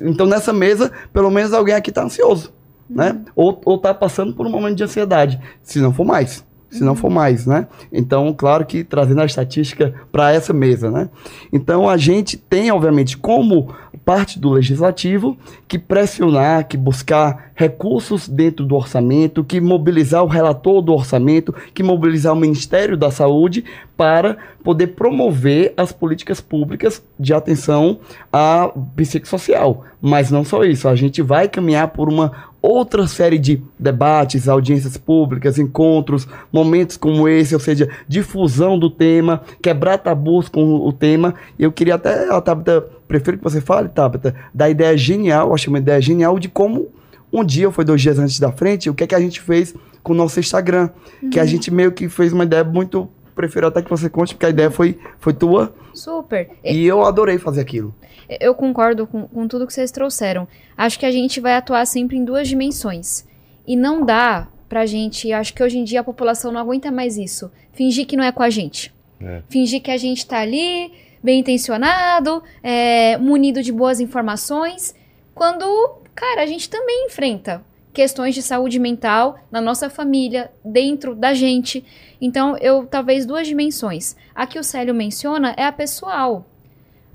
Então, nessa mesa, pelo menos alguém aqui está ansioso, né? uhum. né? Ou está passando por um momento de ansiedade, se não for mais se não for mais, né? Então, claro que trazendo a estatística para essa mesa, né? Então, a gente tem, obviamente, como parte do legislativo que pressionar, que buscar recursos dentro do orçamento, que mobilizar o relator do orçamento, que mobilizar o Ministério da Saúde para poder promover as políticas públicas de atenção à psicossocial. Mas não só isso, a gente vai caminhar por uma outra série de debates, audiências públicas, encontros, momentos como esse, ou seja, difusão do tema, quebrar tabus com o tema. Eu queria até, a Tabata, prefiro que você fale, Tabata, da ideia genial, acho uma ideia genial de como um dia, ou foi dois dias antes da frente, o que é que a gente fez com o nosso Instagram, uhum. que a uhum. gente meio que fez uma ideia muito prefiro até que você conte, porque a ideia foi, foi tua. Super. E eu adorei fazer aquilo. Eu concordo com, com tudo que vocês trouxeram. Acho que a gente vai atuar sempre em duas dimensões. E não dá pra gente. Acho que hoje em dia a população não aguenta mais isso. Fingir que não é com a gente. É. Fingir que a gente tá ali, bem intencionado, é, munido de boas informações. Quando, cara, a gente também enfrenta questões de saúde mental na nossa família, dentro da gente. Então, eu talvez duas dimensões. A que o Célio menciona é a pessoal.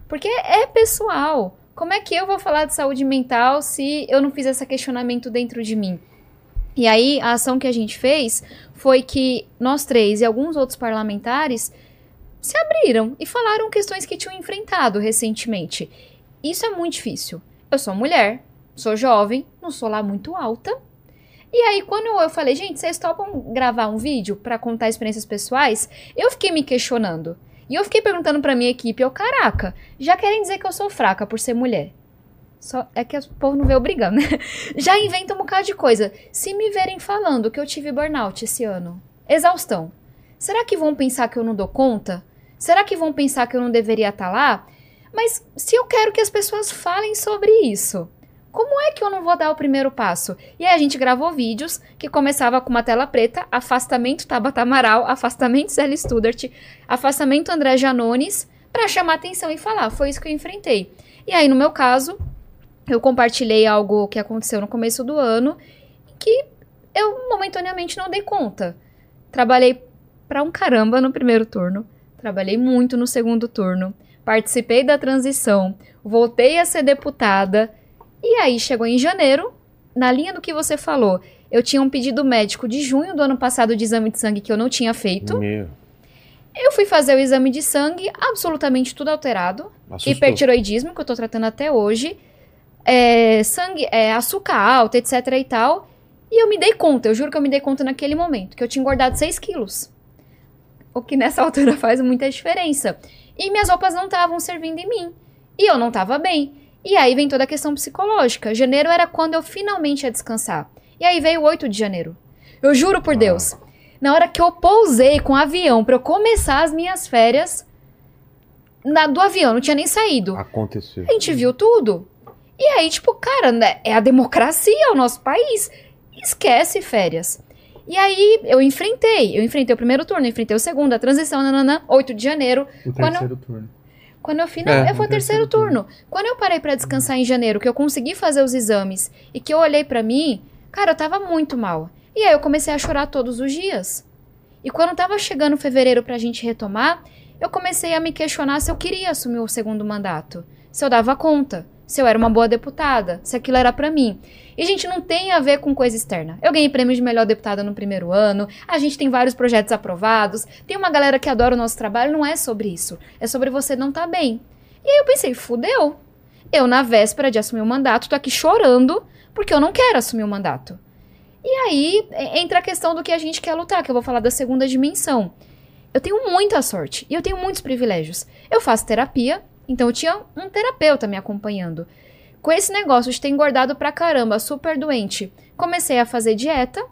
Porque é pessoal. Como é que eu vou falar de saúde mental se eu não fiz esse questionamento dentro de mim? E aí, a ação que a gente fez foi que nós três e alguns outros parlamentares se abriram e falaram questões que tinham enfrentado recentemente. Isso é muito difícil. Eu sou mulher, sou jovem, não sou lá muito alta. E aí, quando eu falei, gente, vocês topam gravar um vídeo para contar experiências pessoais? Eu fiquei me questionando. E eu fiquei perguntando pra minha equipe, eu, caraca, já querem dizer que eu sou fraca por ser mulher. Só é que o povo não vê obrigando, né? Já inventa um bocado de coisa. Se me verem falando que eu tive burnout esse ano, exaustão, será que vão pensar que eu não dou conta? Será que vão pensar que eu não deveria estar tá lá? Mas se eu quero que as pessoas falem sobre isso, como é que eu não vou dar o primeiro passo? E aí a gente gravou vídeos que começava com uma tela preta, afastamento Tabata Amaral, afastamento Zé Studart, afastamento André Janones, para chamar atenção e falar. Foi isso que eu enfrentei. E aí, no meu caso, eu compartilhei algo que aconteceu no começo do ano, que eu momentaneamente não dei conta. Trabalhei para um caramba no primeiro turno, trabalhei muito no segundo turno, participei da transição, voltei a ser deputada e aí chegou em janeiro, na linha do que você falou, eu tinha um pedido médico de junho do ano passado de exame de sangue que eu não tinha feito. Meu. Eu fui fazer o exame de sangue, absolutamente tudo alterado. Assustou. Hipertiroidismo, que eu tô tratando até hoje. É, sangue, é, açúcar alto, etc e tal. E eu me dei conta, eu juro que eu me dei conta naquele momento, que eu tinha engordado 6 quilos. O que nessa altura faz muita diferença. E minhas roupas não estavam servindo em mim. E eu não estava bem. E aí vem toda a questão psicológica. Janeiro era quando eu finalmente ia descansar. E aí veio o 8 de janeiro. Eu juro por Deus. Na hora que eu pousei com o avião para eu começar as minhas férias, na, do avião, não tinha nem saído. Aconteceu. A gente viu tudo. E aí, tipo, cara, né, é a democracia, o nosso país. Esquece férias. E aí eu enfrentei. Eu enfrentei o primeiro turno, enfrentei o segundo, a transição, nananã, 8 de janeiro. O terceiro turno. Quando eu final, é, eu vou terceiro, terceiro turno. turno. Quando eu parei para descansar em janeiro, que eu consegui fazer os exames e que eu olhei para mim, cara, eu tava muito mal. E aí eu comecei a chorar todos os dias. E quando tava chegando fevereiro pra gente retomar, eu comecei a me questionar se eu queria assumir o segundo mandato, se eu dava conta. Se eu era uma boa deputada, se aquilo era para mim. E, gente, não tem a ver com coisa externa. Eu ganhei prêmio de melhor deputada no primeiro ano, a gente tem vários projetos aprovados, tem uma galera que adora o nosso trabalho, não é sobre isso. É sobre você não tá bem. E aí eu pensei, fudeu. Eu, na véspera de assumir o mandato, tô aqui chorando porque eu não quero assumir o mandato. E aí entra a questão do que a gente quer lutar, que eu vou falar da segunda dimensão. Eu tenho muita sorte e eu tenho muitos privilégios. Eu faço terapia, então eu tinha um terapeuta me acompanhando. Com esse negócio de ter engordado pra caramba, super doente, comecei a fazer dieta,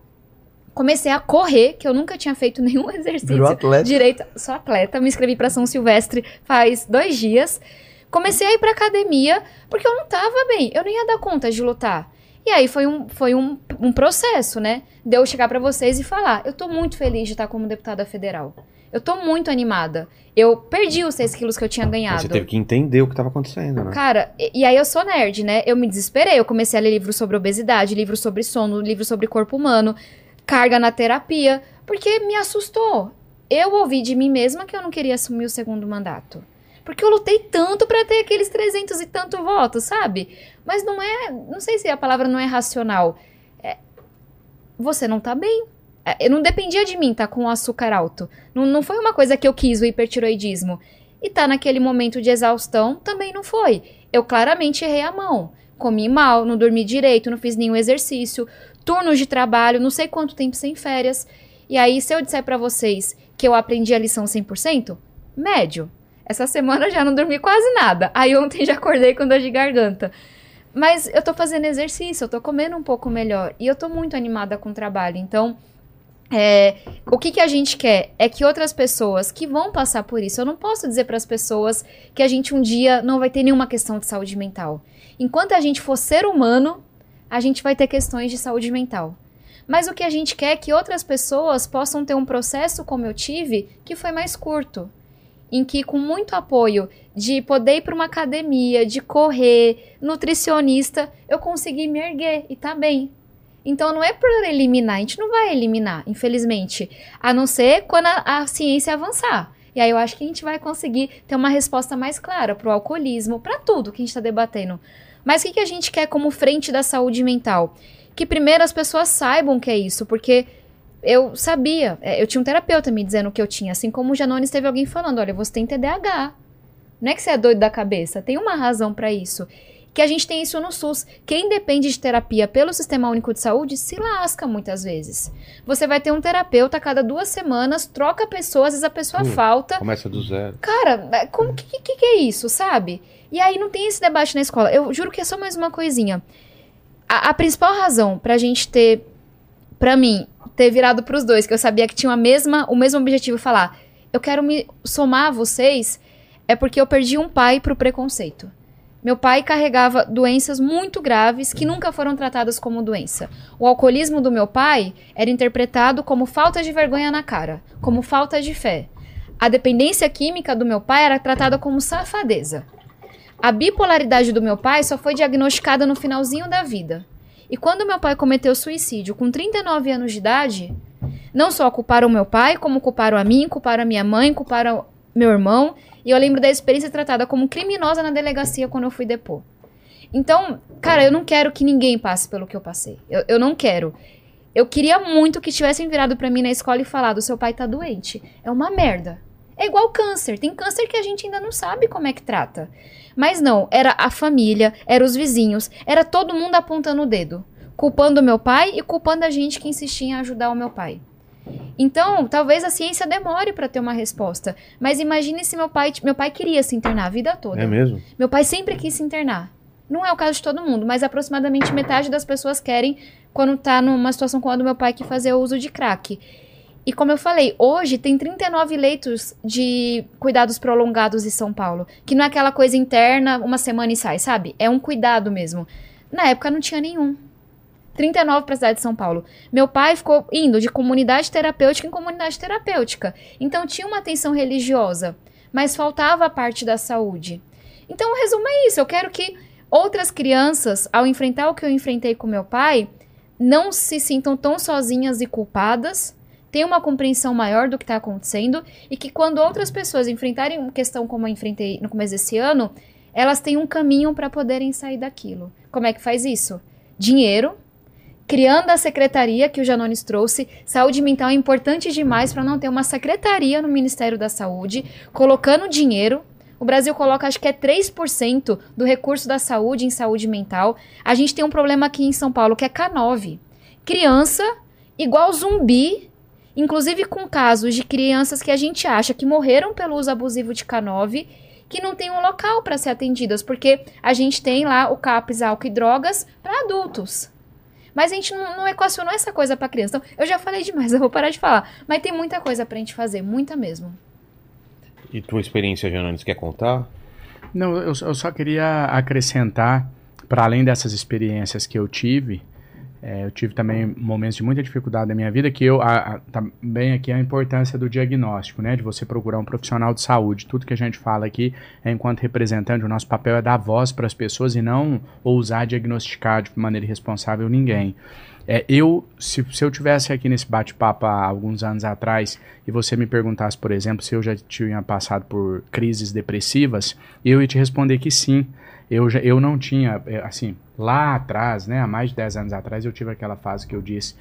comecei a correr, que eu nunca tinha feito nenhum exercício Virou atleta. direito. Sou atleta, me inscrevi para São Silvestre faz dois dias. Comecei a ir pra academia porque eu não tava bem, eu nem ia dar conta de lutar. E aí foi um, foi um, um processo, né? De eu chegar para vocês e falar: eu tô muito feliz de estar como deputada federal. Eu tô muito animada. Eu perdi os 6 quilos que eu tinha ganhado. Você teve que entender o que estava acontecendo, né? Cara, e, e, aí eu sou nerd, né? Eu me desesperei. Eu comecei a ler livros sobre obesidade, livros sobre sono, livros sobre corpo humano, carga na terapia, porque me assustou. Eu ouvi de mim mesma que eu não queria assumir o segundo mandato. Porque eu lutei tanto para ter aqueles 300 e tanto votos, sabe? Mas não é. Não sei se a palavra não é racional. É, você não tá bem. É, não dependia de mim tá com o açúcar alto. Não, não foi uma coisa que eu quis, o hipertiroidismo. E tá naquele momento de exaustão também não foi. Eu claramente errei a mão. Comi mal, não dormi direito, não fiz nenhum exercício, turnos de trabalho, não sei quanto tempo sem férias. E aí, se eu disser para vocês que eu aprendi a lição 100%, médio. Essa semana já não dormi quase nada. Aí ontem já acordei com dor de garganta. Mas eu tô fazendo exercício, eu tô comendo um pouco melhor. E eu tô muito animada com o trabalho. Então, é, o que, que a gente quer é que outras pessoas que vão passar por isso, eu não posso dizer para as pessoas que a gente um dia não vai ter nenhuma questão de saúde mental. Enquanto a gente for ser humano, a gente vai ter questões de saúde mental. Mas o que a gente quer é que outras pessoas possam ter um processo como eu tive, que foi mais curto em que com muito apoio de poder ir para uma academia, de correr, nutricionista, eu consegui me erguer e tá bem. Então não é por eliminar, a gente não vai eliminar, infelizmente, a não ser quando a, a ciência avançar. E aí eu acho que a gente vai conseguir ter uma resposta mais clara para o alcoolismo, para tudo que a gente está debatendo. Mas o que, que a gente quer como frente da saúde mental? Que primeiro as pessoas saibam que é isso, porque eu sabia, é, eu tinha um terapeuta me dizendo que eu tinha, assim como o Janones teve alguém falando, olha, você tem TDAH. Não é que você é doido da cabeça, tem uma razão para isso. Que a gente tem isso no SUS. Quem depende de terapia pelo Sistema Único de Saúde se lasca muitas vezes. Você vai ter um terapeuta a cada duas semanas, troca pessoas, às vezes a pessoa hum, falta. Começa do zero. Cara, é, como que, que, que é isso, sabe? E aí não tem esse debate na escola. Eu juro que é só mais uma coisinha. A, a principal razão pra gente ter, pra mim, ter virado pros dois, que eu sabia que tinha a mesma, o mesmo objetivo falar. Eu quero me somar a vocês, é porque eu perdi um pai pro preconceito. Meu pai carregava doenças muito graves que nunca foram tratadas como doença. O alcoolismo do meu pai era interpretado como falta de vergonha na cara, como falta de fé. A dependência química do meu pai era tratada como safadeza. A bipolaridade do meu pai só foi diagnosticada no finalzinho da vida. E quando meu pai cometeu suicídio com 39 anos de idade, não só culparam meu pai, como culparam a mim, culparam a minha mãe, culparam meu irmão. E eu lembro da experiência tratada como criminosa na delegacia quando eu fui depor. Então, cara, eu não quero que ninguém passe pelo que eu passei. Eu, eu não quero. Eu queria muito que tivessem virado para mim na escola e falado: seu pai tá doente. É uma merda. É igual câncer. Tem câncer que a gente ainda não sabe como é que trata. Mas não, era a família, era os vizinhos, era todo mundo apontando o dedo, culpando meu pai e culpando a gente que insistia em ajudar o meu pai. Então, talvez a ciência demore para ter uma resposta. Mas imagine se meu pai, meu pai queria se internar a vida toda. É mesmo? Meu pai sempre quis se internar. Não é o caso de todo mundo, mas aproximadamente metade das pessoas querem quando tá numa situação como a do meu pai que fazer o uso de crack. E como eu falei, hoje tem 39 leitos de cuidados prolongados em São Paulo. Que não é aquela coisa interna, uma semana e sai, sabe? É um cuidado mesmo. Na época não tinha nenhum. 39 para a cidade de São Paulo. Meu pai ficou indo de comunidade terapêutica em comunidade terapêutica. Então tinha uma atenção religiosa, mas faltava a parte da saúde. Então o resumo é isso. Eu quero que outras crianças, ao enfrentar o que eu enfrentei com meu pai, não se sintam tão sozinhas e culpadas tenha uma compreensão maior do que está acontecendo e que quando outras pessoas enfrentarem uma questão como eu enfrentei no começo desse ano, elas têm um caminho para poderem sair daquilo. Como é que faz isso? Dinheiro, criando a secretaria que o Janones trouxe. Saúde mental é importante demais para não ter uma secretaria no Ministério da Saúde, colocando dinheiro. O Brasil coloca, acho que é 3% do recurso da saúde em saúde mental. A gente tem um problema aqui em São Paulo que é K9. Criança, igual zumbi, inclusive com casos de crianças que a gente acha que morreram pelo uso abusivo de K9 que não tem um local para ser atendidas, porque a gente tem lá o CAPS, álcool e drogas para adultos. Mas a gente não, não equacionou essa coisa para criança. Então, eu já falei demais, eu vou parar de falar. Mas tem muita coisa pra gente fazer, muita mesmo. E tua experiência, Jananes, quer contar? Não, eu, eu só queria acrescentar, para além dessas experiências que eu tive, é, eu tive também momentos de muita dificuldade na minha vida, que eu a, a, também aqui a importância do diagnóstico, né, de você procurar um profissional de saúde. Tudo que a gente fala aqui é enquanto representante, o nosso papel é dar voz para as pessoas e não ousar diagnosticar de maneira irresponsável ninguém. É, eu, se, se eu tivesse aqui nesse bate-papo há alguns anos atrás e você me perguntasse, por exemplo, se eu já tinha passado por crises depressivas, eu ia te responder que sim eu, eu não tinha, é, assim, lá atrás, né, há mais de 10 anos atrás, eu tive aquela fase que eu disse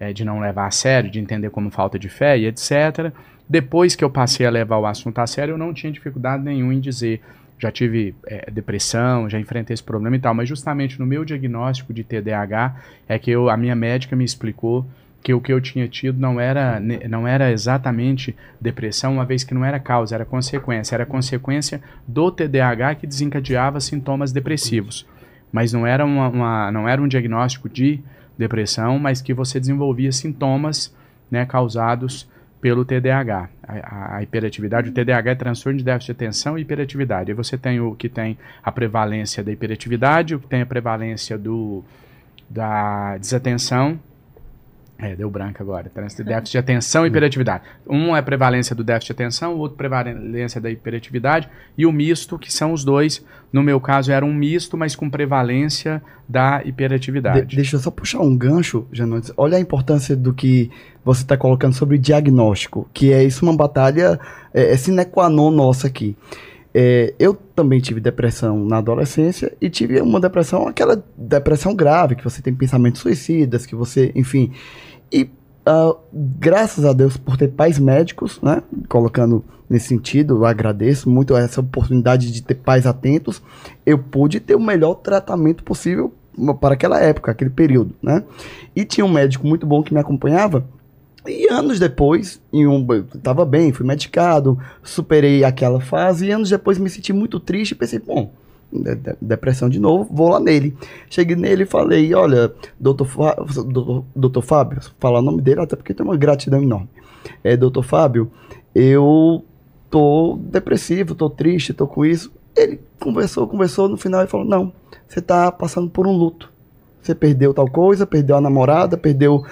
é, de não levar a sério, de entender como falta de fé e etc. Depois que eu passei a levar o assunto a sério, eu não tinha dificuldade nenhuma em dizer. Já tive é, depressão, já enfrentei esse problema e tal, mas justamente no meu diagnóstico de TDAH é que eu, a minha médica me explicou que o que eu tinha tido não era, não era exatamente depressão, uma vez que não era causa, era consequência. Era consequência do TDAH que desencadeava sintomas depressivos. Mas não era, uma, uma não era um diagnóstico de depressão, mas que você desenvolvia sintomas né, causados pelo TDAH. A, a, hiperatividade, o TDAH é transtorno de déficit de atenção e hiperatividade. Aí você tem o que tem a prevalência da hiperatividade, o que tem a prevalência do, da desatenção é, deu branco agora. Trânsito de déficit de atenção e hiperatividade. Um é prevalência do déficit de atenção, o outro prevalência da hiperatividade e o misto, que são os dois. No meu caso era um misto, mas com prevalência da hiperatividade. De deixa eu só puxar um gancho, Janotes. Olha a importância do que você está colocando sobre diagnóstico, que é isso uma batalha, é, é sine qua non nossa aqui. É, eu também tive depressão na adolescência e tive uma depressão, aquela depressão grave, que você tem pensamentos suicidas, que você, enfim. E uh, graças a Deus por ter pais médicos, né? Colocando nesse sentido, eu agradeço muito essa oportunidade de ter pais atentos. Eu pude ter o melhor tratamento possível para aquela época, aquele período, né? E tinha um médico muito bom que me acompanhava e anos depois, em um, tava bem, fui medicado, superei aquela fase, e anos depois me senti muito triste e pensei, bom, depressão de novo, vou lá nele. Cheguei nele e falei, olha, doutor, doutor, doutor Fábio, falar o nome dele até porque tem uma gratidão enorme. É, doutor Fábio, eu tô depressivo, tô triste, tô com isso. Ele conversou, conversou, no final ele falou, não, você tá passando por um luto. Você perdeu tal coisa, perdeu a namorada, perdeu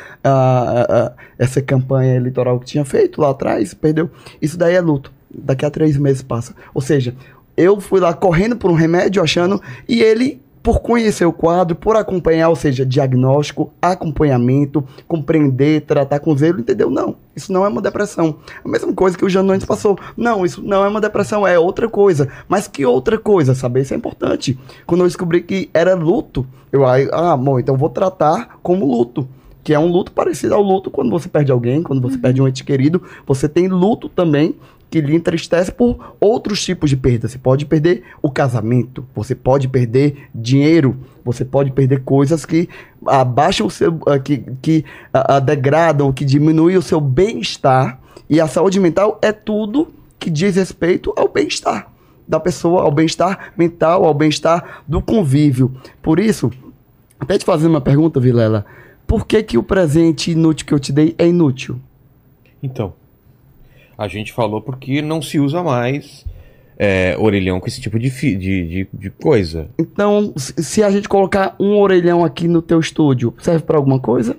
essa campanha eleitoral que tinha feito lá atrás, perdeu. Isso daí é luto. Daqui a três meses passa. Ou seja, eu fui lá correndo por um remédio, achando, e ele por conhecer o quadro, por acompanhar, ou seja, diagnóstico, acompanhamento, compreender, tratar com zelo, entendeu? Não, isso não é uma depressão. A mesma coisa que o Janones passou. Não, isso não é uma depressão, é outra coisa. Mas que outra coisa, saber isso é importante. Quando eu descobri que era luto, eu, ah, bom, então vou tratar como luto que é um luto parecido ao luto quando você perde alguém, quando você uhum. perde um ente querido. Você tem luto também que lhe entristece por outros tipos de perda. Você pode perder o casamento, você pode perder dinheiro, você pode perder coisas que abaixam o seu, ah, que, que a, a degradam, que diminuem o seu bem-estar. E a saúde mental é tudo que diz respeito ao bem-estar da pessoa, ao bem-estar mental, ao bem-estar do convívio. Por isso, até te fazer uma pergunta, Vilela. Por que, que o presente inútil que eu te dei é inútil? Então, a gente falou porque não se usa mais é, orelhão com esse tipo de, de, de, de, coisa. Então, se a gente colocar um orelhão aqui no teu estúdio, serve para alguma coisa?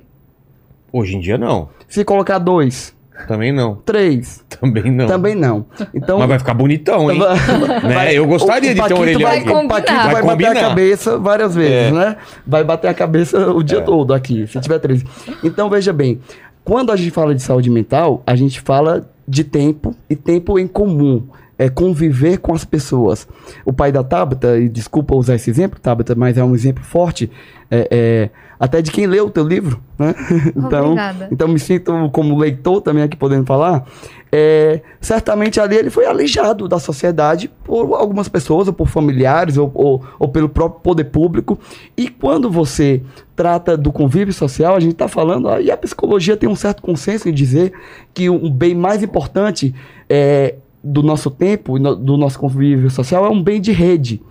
Hoje em dia não. Se colocar dois? Também não. Três? Também não. Também não. Então, Mas vai ficar bonitão, hein? né? Eu gostaria o, de ter um orelhão vai aqui. O Paquito vai, vai bater a cabeça várias vezes, é. né? Vai bater a cabeça o dia é. todo aqui, se tiver três. Então, veja bem. Quando a gente fala de saúde mental, a gente fala de tempo e tempo em comum. É, conviver com as pessoas. O pai da Tabata, e desculpa usar esse exemplo, Tabata, mas é um exemplo forte, é, é, até de quem leu o teu livro, né? então, Obrigada. então me sinto como leitor também aqui podendo falar. É, certamente ali ele foi alijado da sociedade por algumas pessoas, ou por familiares, ou, ou, ou pelo próprio poder público. E quando você trata do convívio social, a gente está falando, ah, e a psicologia tem um certo consenso em dizer que um bem mais importante é, do nosso tempo, do nosso convívio social, é um bem de rede.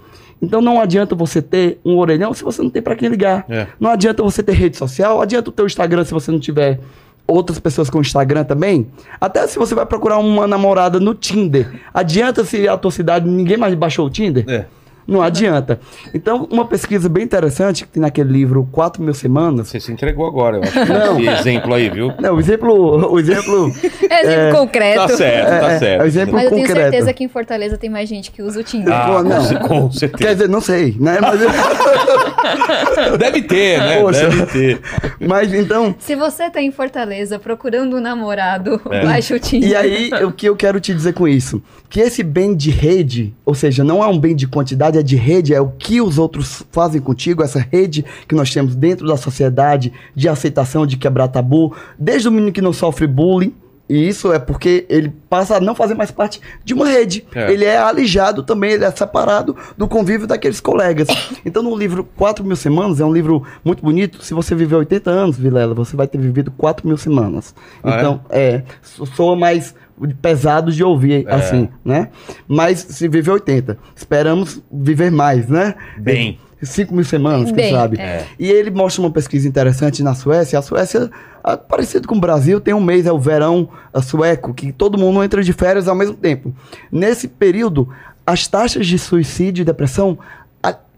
Então não adianta você ter um orelhão se você não tem para quem ligar. É. Não adianta você ter rede social, adianta o teu Instagram se você não tiver outras pessoas com Instagram também. Até se você vai procurar uma namorada no Tinder, adianta se a tua cidade ninguém mais baixou o Tinder? É. Não adianta. Então, uma pesquisa bem interessante que tem naquele livro 4 mil semanas. Você se entregou agora, eu acho. Não. Esse exemplo aí, viu? Não, o exemplo, o exemplo É exemplo concreto. Tá certo, tá é, certo. é o exemplo Mas eu tenho concreto. certeza que em Fortaleza tem mais gente que usa o Tinder. Ah, Pô, com não. ce- com certeza. Quer dizer, não sei, né? Mas, Deve ter, né? Poxa. Deve ter. mas então, Se você tá em Fortaleza procurando um namorado, É. baixa o Tinder. E aí, o que eu quero te dizer com isso? Que esse bem de rede, ou seja, não é um bem de quantidade, é de rede, é o que os outros fazem contigo, essa rede que nós temos dentro da sociedade, de aceitação, de quebrar tabu, desde o menino que não sofre bullying. E isso é porque ele passa a não fazer mais parte de uma rede. É. Ele é alijado também, ele é separado do convívio daqueles colegas. Então, no livro 4 mil semanas, é um livro muito bonito. Se você viver 80 anos, Vilela, você vai ter vivido 4 mil semanas. Ah, é? então, é, so- soa mais pesado de ouvir É. assim, né? Mas se viver 80, esperamos viver mais, né? Bem. 5 mil semanas, quem Bem, sabe? é. E ele mostra uma pesquisa interessante na Suécia. A Suécia, parecido com o Brasil, tem um mês, é o verão sueco, que todo mundo entra de férias ao mesmo tempo. Nesse período, as taxas de suicídio e depressão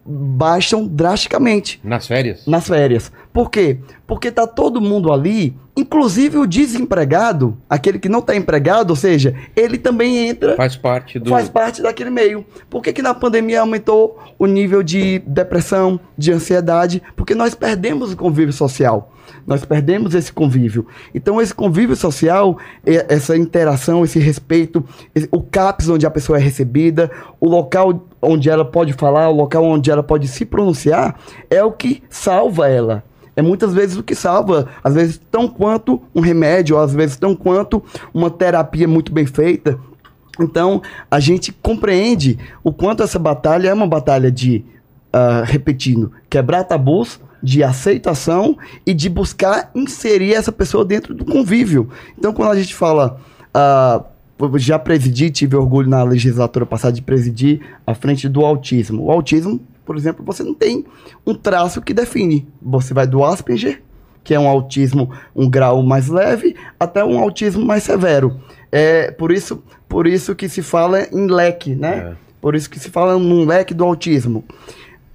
baixam drasticamente Nas férias? nas férias. Por quê? Porque tá todo mundo ali, inclusive o desempregado, aquele que não tá empregado, ou seja, ele também entra, Faz parte do. faz parte daquele meio. Por que, que na pandemia aumentou o nível de depressão, de ansiedade? Porque nós perdemos o convívio social. Nós perdemos esse convívio. Então, esse convívio social, essa interação, esse respeito, o CAPS onde a pessoa é recebida, o local onde ela pode falar, o local onde ela pode se pronunciar, é o que salva ela. É muitas vezes o que salva, às vezes tão quanto um remédio, às vezes tão quanto uma terapia muito bem feita. Então, a gente compreende o quanto essa batalha é uma batalha de, ah, repetindo, quebrar tabus, de aceitação e de buscar inserir essa pessoa dentro do convívio. Então, quando a gente fala. eu já presidi, tive orgulho na legislatura passada de presidir à frente do autismo. O autismo, por exemplo, você não tem um traço que define. Você vai do Asperger, que é um autismo um grau mais leve, até um autismo mais severo. É por isso, por isso que se fala em leque, né? É. Por isso que se fala num leque do autismo.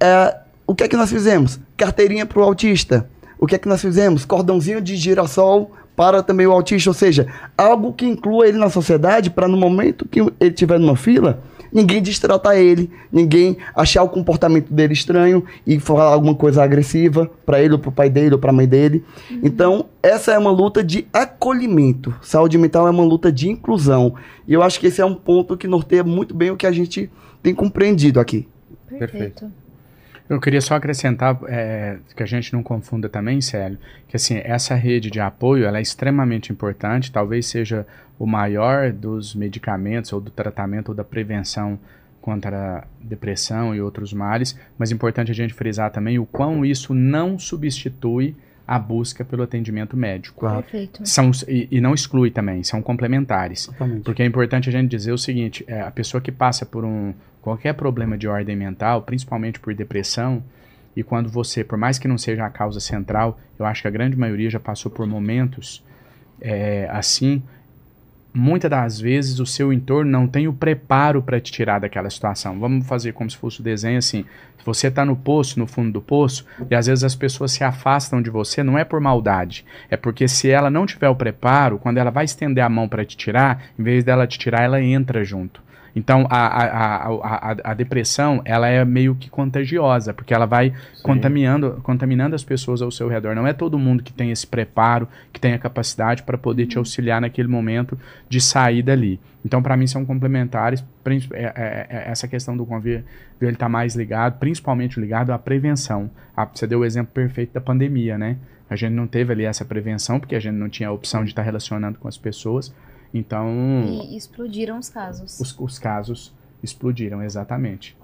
É, o que é que nós fizemos? Carteirinha para o autista. O que é que nós fizemos? Cordãozinho de girassol para também o autista, ou seja, algo que inclua ele na sociedade para no momento que ele estiver numa fila, ninguém destratar ele, ninguém achar o comportamento dele estranho e falar alguma coisa agressiva para ele ou para o pai dele ou para a mãe dele. Então, essa é uma luta de acolhimento. Saúde mental é uma luta de inclusão. E eu acho que esse é um ponto que norteia muito bem o que a gente tem compreendido aqui. Perfeito. Eu queria só acrescentar é, que a gente não confunda também, Célio, que assim, essa rede de apoio ela é extremamente importante, talvez seja o maior dos medicamentos ou do tratamento ou da prevenção contra a depressão e outros males, mas é importante a gente frisar também o quão isso não substitui a busca pelo atendimento médico. Claro. Perfeito. São, e, e não exclui também, são complementares. Exatamente. Porque é importante a gente dizer o seguinte: é, a pessoa que passa por um qualquer problema de ordem mental, principalmente por depressão, e quando você, por mais que não seja a causa central, eu acho que a grande maioria já passou por momentos é, assim. Muitas das vezes o seu entorno não tem o preparo para te tirar daquela situação. Vamos fazer como se fosse o desenho assim. Você está no poço, no fundo do poço, e às vezes as pessoas se afastam de você, não é por maldade. É porque se ela não tiver o preparo, quando ela vai estender a mão para te tirar, em vez dela te tirar, ela entra junto. Então, a, a, a, a, depressão, ela é meio que contagiosa, porque ela vai contaminando, contaminando as pessoas ao seu redor. Não é todo mundo que tem esse preparo, que tem a capacidade para poder te auxiliar naquele momento de sair dali. Então, para mim, são complementares. é- é- é- essa questão do convívio ele está mais ligado, principalmente ligado à prevenção. Você deu o exemplo perfeito da pandemia, né? A gente não teve ali essa prevenção, porque a gente não tinha a opção de estar relacionando com as pessoas. Então, E explodiram os casos. os, os casos explodiram, exatamente.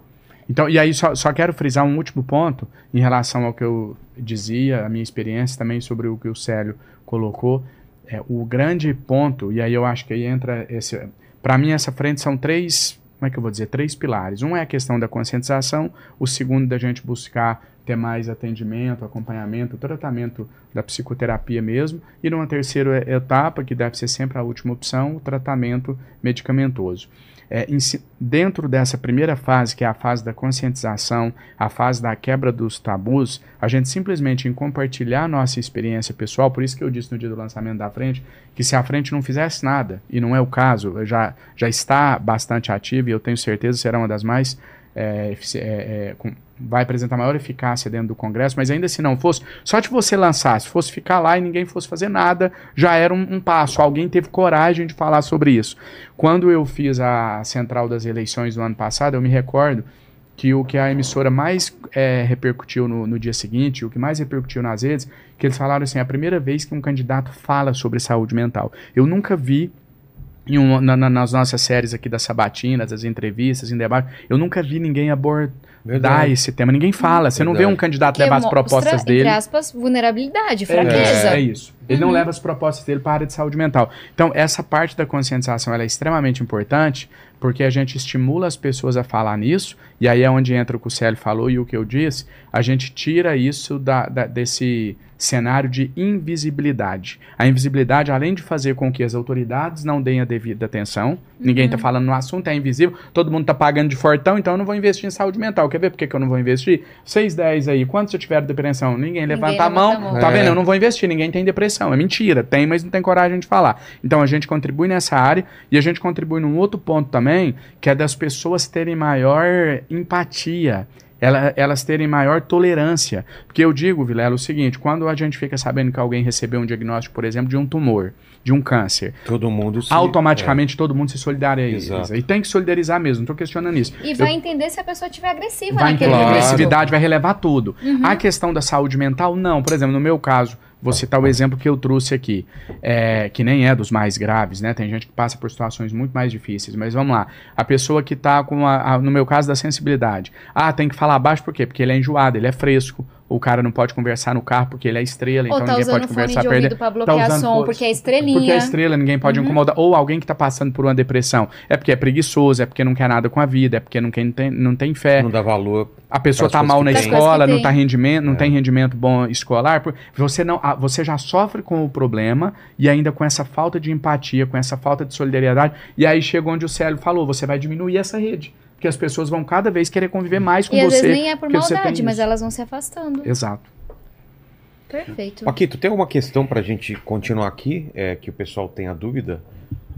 Então, e aí só, só quero frisar um último ponto em relação ao que eu dizia, a minha experiência também sobre o que o Célio colocou. É, o grande ponto, e aí eu acho que aí entra esse. Para mim, essa frente são três, como é que eu vou dizer? Três pilares. Um é a questão da conscientização, o segundo da gente buscar ter mais atendimento, acompanhamento, tratamento da psicoterapia mesmo, e numa terceira etapa, que deve ser sempre a última opção, o tratamento medicamentoso. É, em dentro dessa primeira fase, que é a fase da conscientização, a fase da quebra dos tabus, a gente simplesmente em compartilhar nossa experiência pessoal, por isso que eu disse no dia do lançamento da frente, que se a frente não fizesse nada, e não é o caso, já, já está bastante ativa e eu tenho certeza será uma das mais é, é, é, com- vai apresentar maior eficácia dentro do Congresso, mas ainda se não fosse, só de você lançar, se fosse ficar lá e ninguém fosse fazer nada, já era um, um passo. Alguém teve coragem de falar sobre isso. Quando eu fiz a central das eleições do ano passado, eu me recordo que o que a emissora mais é, repercutiu no, no dia seguinte, o que mais repercutiu nas redes, que eles falaram assim, é a primeira vez que um candidato fala sobre saúde mental. Eu nunca vi em na- nas nossas séries aqui das sabatinas, das entrevistas, em debate, eu nunca vi ninguém abordar Verdade. esse tema. Ninguém fala. Você não vê Verdade. um candidato levar as propostas entre dele. aspas, vulnerabilidade, É, fraqueza. é isso. Ele não leva as propostas dele para a área de saúde mental. Então, essa parte da conscientização ela é extremamente importante, porque a gente estimula as pessoas a falar nisso, e aí é onde entra o que o Célio falou e o que eu disse, a gente tira isso da, da- desse cenário de invisibilidade. A invisibilidade, além de fazer com que as autoridades não deem a devida atenção, ninguém está falando no assunto, é invisível, todo mundo está pagando de fortão, então eu não vou investir em saúde mental. Quer ver por que, que eu não vou investir? 6, 10 aí, quantos já tiveram depressão? Ninguém levanta a levanta mão, a mão. tá É. vendo? Eu não vou investir, ninguém tem depressão. É mentira, tem, mas não tem coragem de falar. Então a gente contribui nessa área e a gente contribui num outro ponto também, que é das pessoas terem maior empatia. ela- elas terem maior tolerância. Porque eu digo, Vilela, o seguinte: quando a gente fica sabendo que alguém recebeu um diagnóstico, por exemplo, de um tumor, de um câncer, Todo mundo se... automaticamente todo mundo se solidariza. Exato. E tem que solidarizar mesmo, não estou questionando isso. E vai entender se a pessoa estiver agressiva Vai naquele Claro. agressividade, vai relevar tudo. Uhum. A questão da saúde mental, não. Por exemplo, no meu caso, vou citar o exemplo que eu trouxe aqui, é, que nem é dos mais graves, né? Tem gente que passa por situações muito mais difíceis, mas vamos lá. A pessoa que está com, a, a- no meu caso, da sensibilidade. Ah, tem que falar baixo por quê? Porque ele é enjoado, ele é fresco. O cara não pode conversar no carro porque ele é estrela, Ou então tá ninguém pode fone conversar de perto ouvido dele. pra bloquear usando som, porque é estrelinha. Porque é estrela, ninguém pode incomodar. Ou alguém que está passando por uma depressão. É porque é preguiçoso, é porque não quer nada com a vida, é porque não, quer, não, tem, não tem fé. Não dá valor. A pessoa tá mal na escola, não tá tem. rendimento, não É. tem rendimento bom escolar, por- você não, você já sofre com o problema e ainda com essa falta de empatia, com essa falta de solidariedade, e aí chega onde o Célio falou, você vai diminuir essa rede, porque as pessoas vão cada vez querer conviver mais com E às você. vezes nem é por maldade, mas elas vão se afastando. Exato. Perfeito. Paquito, tem alguma questão pra gente continuar aqui, é, que o pessoal tenha dúvida?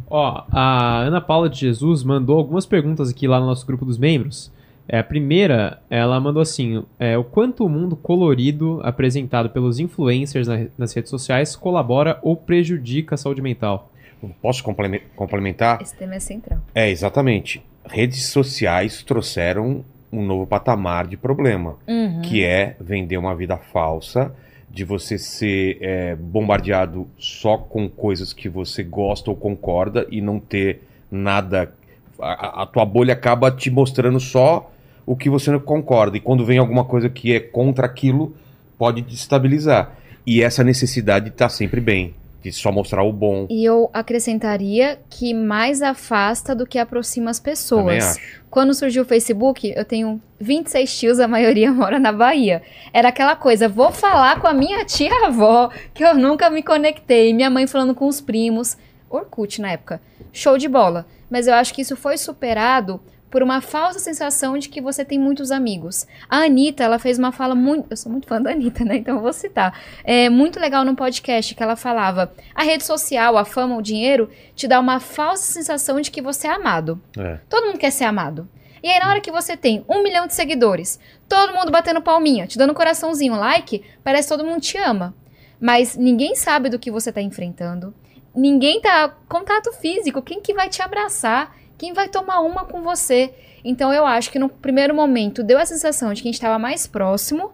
Ó, a Ana Paula de Jesus mandou algumas perguntas aqui lá no nosso grupo dos membros. É, a primeira, ela mandou assim: é, o quanto o mundo colorido apresentado pelos influencers na- nas redes sociais colabora ou prejudica a saúde mental? Posso complemen- complementar? Esse tema é central. É, exatamente. Redes sociais trouxeram um novo patamar de problema, Uhum. que é vender uma vida falsa, de você ser é, bombardeado só com coisas que você gosta ou concorda e não ter nada. A, a- tua bolha acaba te mostrando só o que você não concorda. E quando vem alguma coisa que é contra aquilo, pode destabilizar. E essa necessidade está sempre bem, de só mostrar o bom. E eu acrescentaria que mais afasta do que aproxima as Também pessoas. acho. Quando surgiu o Facebook, eu tenho 26 tios, a maioria mora na Bahia. Era aquela coisa, vou falar com a minha tia-avó, que eu nunca me conectei. Minha mãe falando com os primos. Orkut na época. Show de bola. Mas eu acho que isso foi superado por uma falsa sensação de que você tem muitos amigos. A Anitta, ela fez uma fala muito. Eu sou muito fã da Anitta, né? Então eu vou citar. É muito legal no podcast que ela falava: a rede social, a fama, o dinheiro te dá uma falsa sensação de que você é amado. É. Todo mundo quer ser amado. E aí, na hora que você tem um milhão de seguidores, todo mundo batendo palminha, te dando coraçãozinho, like, parece que todo mundo te ama. Mas ninguém sabe do que você tá enfrentando. Ninguém tá contato físico. Quem que vai te abraçar? Quem vai tomar uma com você? Então eu acho que no primeiro momento deu a sensação de que a gente estava mais próximo,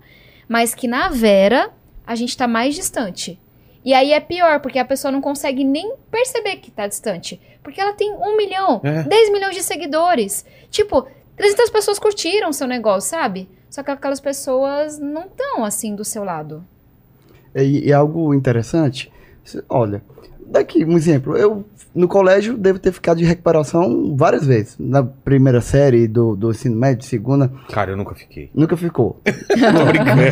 mas que na Vera a gente tá mais distante. E aí é pior, porque a pessoa não consegue nem perceber que tá distante. Porque ela tem um milhão, É. 10 milhões de seguidores. Tipo, 300 pessoas curtiram seu negócio, sabe? Só que aquelas pessoas não estão assim do seu lado. E, e algo interessante, olha, daqui um exemplo, eu no colégio devo ter ficado de recuperação várias vezes. Na primeira série do, do ensino médio, segunda, Cara, eu nunca fiquei. nunca ficou. Tô brincando.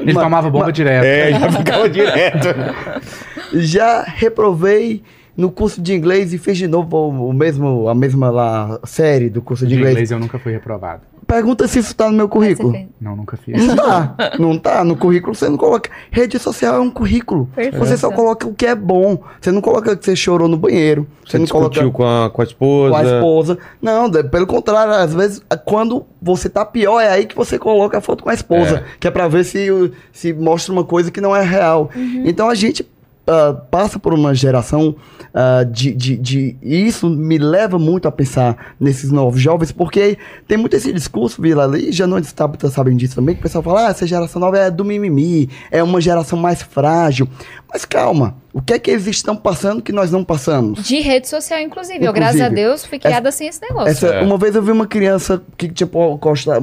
Ele Mas- tomava bomba mas- direto. É, já ficava direto. Já reprovei no curso de inglês e fiz de novo o, mesmo, a mesma lá série do curso de De inglês. inglês eu nunca fui reprovado. Pergunta se isso tá no meu currículo. Não, nunca fiz. Não tá, não tá. No currículo você não coloca. Rede social é um currículo. Perfeito. Você só coloca o que é bom. Você não coloca que você chorou no banheiro. Você, Você não coloca discutiu com a, com a esposa. com a esposa. Não, pelo contrário, às vezes, quando você tá pior, é aí que você coloca a foto com a esposa. Que é pra ver se, se mostra uma coisa que não é real. Então a gente ah, passa por uma geração ah, de, de, de. E isso me leva muito a pensar nesses novos jovens, porque tem muito esse discurso, Vila, ali, já não está sabem disso também, que o pessoal fala, ah, essa geração nova é do mimimi, é uma geração mais frágil. Mas calma, o que é que eles estão passando que nós não passamos? De rede social, inclusive. Eu, Inclusive. graças a Deus, fui criada sem esse negócio. Essa, É. Uma vez eu vi uma criança que tinha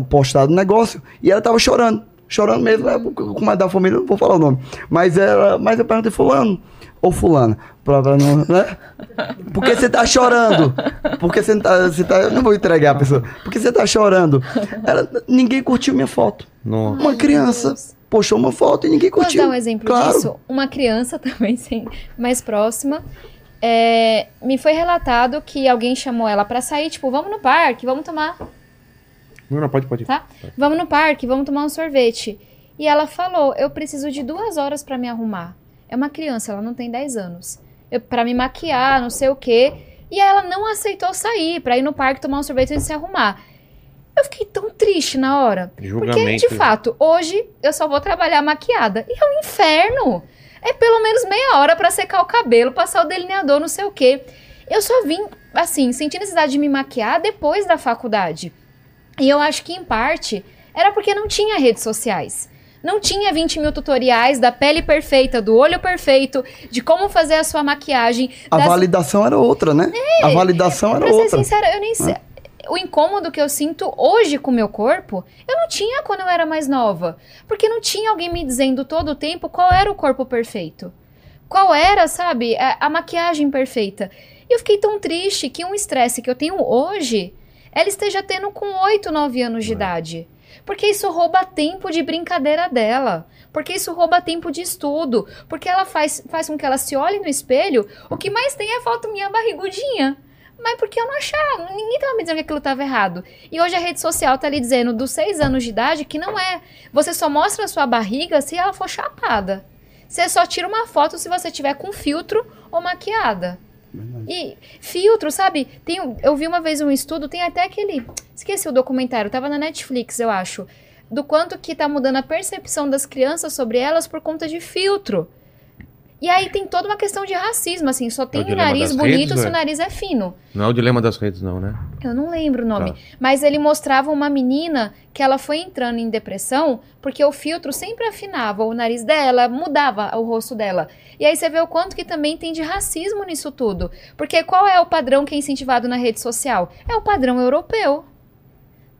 postado um negócio e ela tava chorando. Chorando mesmo, é, como é da família, eu não vou falar o nome. Mas, ela, mas eu perguntei, fulano ou fulana? Pra, não, né? Por que você tá chorando? Por que você não tá, você tá... Eu não vou entregar a pessoa. Por que você tá chorando? Ela, ninguém curtiu minha foto. Nossa. Uma criança postou uma foto e ninguém Posso curtiu. dar um exemplo claro. disso? Uma criança também, sim, mais próxima. é, me foi relatado que alguém chamou ela pra sair, tipo, vamos no parque, vamos tomar, Não, não, pode, pode. tá? Vamos no parque, vamos tomar um sorvete. E ela falou: eu preciso de duas horas pra me arrumar. É uma criança, ela não tem 10 anos. Pra me maquiar, não sei o quê. E ela não aceitou sair pra ir no parque tomar um sorvete e se arrumar. Eu fiquei tão triste na hora. Porque, Julgamento. de fato, hoje eu só vou trabalhar maquiada. E é um inferno. É pelo menos meia hora pra secar o cabelo, passar o delineador, não sei o quê. Eu só vim, assim, senti necessidade de me maquiar depois da faculdade. E eu acho que, em parte, era porque não tinha redes sociais. Não tinha 20 mil tutoriais da pele perfeita, do olho perfeito, de como fazer a sua maquiagem. A das- validação era outra, né? a validação era Pra ser outra. sincera, eu nem sei. O incômodo que eu sinto hoje com o meu corpo, eu não tinha quando eu era mais nova. Porque não tinha alguém me dizendo todo o tempo qual era o corpo perfeito. Qual era, sabe, a, a maquiagem perfeita. E eu fiquei tão triste que um estresse que eu tenho hoje, ela esteja tendo com 8, 9 anos de idade. Porque isso rouba tempo de brincadeira dela. Porque isso rouba tempo de estudo. Porque ela faz, faz com que ela se olhe no espelho. O que mais tem é foto minha barrigudinha. Mas porque eu não achava, ninguém tava me dizendo que aquilo tava errado. E hoje a rede social tá lhe dizendo dos seis anos de idade que não é. Você só mostra a sua barriga se ela for chapada. Você só tira uma foto se você tiver com filtro ou maquiada. E filtro, sabe? Tem, eu vi uma vez um estudo, tem até aquele. Esqueci o documentário, tava na Netflix, eu acho. Do quanto que tá mudando a percepção das crianças sobre elas por conta de filtro. E aí tem toda uma questão de racismo, assim, só tem um dilema nariz bonito redes, se o ué? nariz é fino. Não é o dilema das redes, não, né? Eu não lembro o nome. Tá. Mas ele mostrava uma menina que ela foi entrando em depressão porque o filtro sempre afinava o nariz dela, mudava o rosto dela. E aí você vê o quanto que também tem de racismo nisso tudo. Porque qual é o padrão que é incentivado na rede social? É o padrão europeu.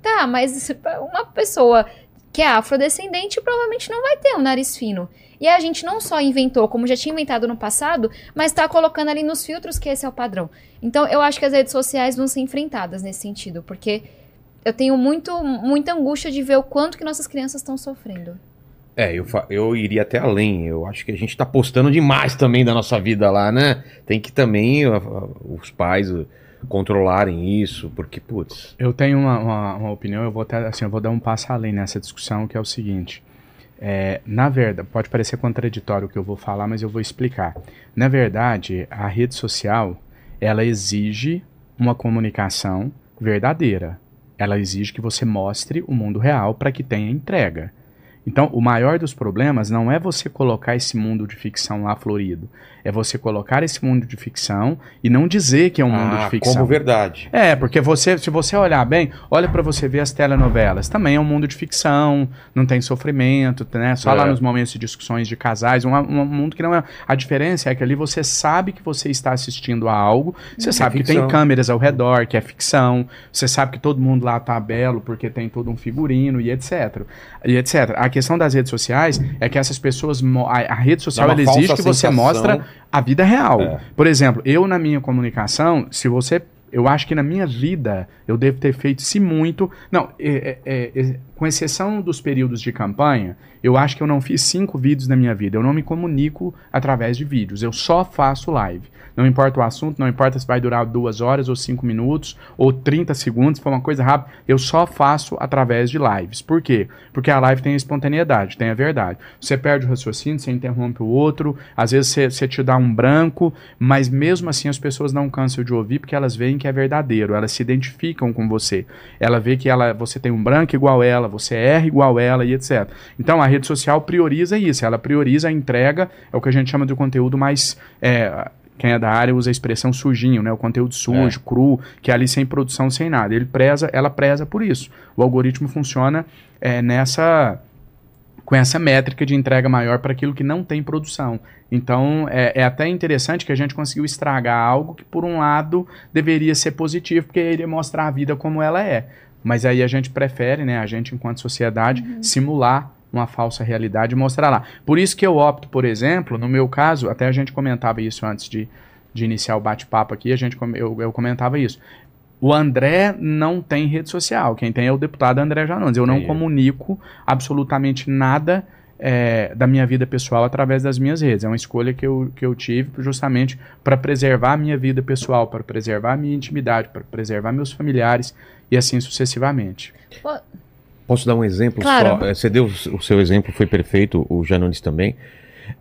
Tá, mas uma pessoa que é afrodescendente provavelmente não vai ter um nariz fino. E a gente não só inventou, como já tinha inventado no passado, mas está colocando ali nos filtros que esse é o padrão. Então eu acho que as redes sociais vão ser enfrentadas nesse sentido, porque eu tenho muito, muita angústia de ver o quanto que nossas crianças estão sofrendo. É, eu, eu iria até além. Eu acho que a gente tá postando demais também da nossa vida lá, né? Tem que também, a- a- os pais, controlarem isso, porque, putz. Eu tenho uma, uma, uma opinião, eu vou até, assim, eu vou dar um passo além nessa discussão, que é o seguinte. É, na verdade, pode parecer contraditório o que eu vou falar, mas eu vou explicar. Na verdade, a rede social, ela exige uma comunicação verdadeira. Ela exige que você mostre o mundo real para que tenha entrega. Então, o maior dos problemas não é você colocar esse mundo de ficção lá florido. É você colocar esse mundo de ficção e não dizer que é um mundo de ficção. Ah, como verdade. É, porque você, se você olhar bem, olha para você ver as telenovelas. Também é um mundo de ficção, não tem sofrimento, né? Só É. lá nos momentos de discussões de casais, um, um mundo que não é. A diferença é que ali você sabe que você está assistindo a algo, você sabe que tem ficção. câmeras ao redor, que é ficção, você sabe que todo mundo lá tá belo porque tem todo um figurino e etc. E etc. A questão das redes sociais é que essas pessoas. A, a rede social ela exige que você sensação. mostra a vida real. É. Por exemplo, eu na minha comunicação, se você. Eu acho que na minha vida eu devo ter feito, se muito. Não, é- é- é- com exceção dos períodos de campanha, eu acho que eu não fiz cinco vídeos na minha vida. Eu não me comunico através de vídeos. Eu só faço live. Não importa o assunto, não importa se vai durar duas horas ou cinco minutos ou 30 segundos, se for uma coisa rápida, eu só faço através de lives. Por quê? Porque a live tem a espontaneidade, tem a verdade. Você perde o raciocínio, você interrompe o outro, às vezes você, você te dá um branco, mas mesmo assim as pessoas não cansam de ouvir porque elas veem que é verdadeiro, elas se identificam com você. Ela vê que ela, você tem um branco igual ela, você erra igual ela e etc. Então a rede social prioriza isso, ela prioriza a entrega, é o que a gente chama de conteúdo mais. é, quem é da área usa a expressão sujinho, né? O conteúdo sujo, cru, que é ali sem produção, sem nada. Ele preza, ela preza por isso. O algoritmo funciona é, nessa com essa métrica de entrega maior para aquilo que não tem produção. Então, é, é até interessante que a gente conseguiu estragar algo que, por um lado, deveria ser positivo, porque iria mostrar a vida como ela é. Mas aí a gente prefere, né, a gente, enquanto sociedade, simular uma falsa realidade e mostrar lá. Por isso que eu opto, por exemplo, no meu caso, até a gente comentava isso antes de, de iniciar o bate-papo aqui, a gente, eu, eu comentava isso. O André não tem rede social. Quem tem é o deputado André Janones. Eu não Entendi. comunico absolutamente nada é, da minha vida pessoal através das minhas redes. É uma escolha que eu, que eu tive justamente para preservar a minha vida pessoal, para preservar a minha intimidade, para preservar meus familiares e assim sucessivamente. Posso dar um exemplo Claro. só? É, Você deu o seu exemplo, foi perfeito, o Janones também.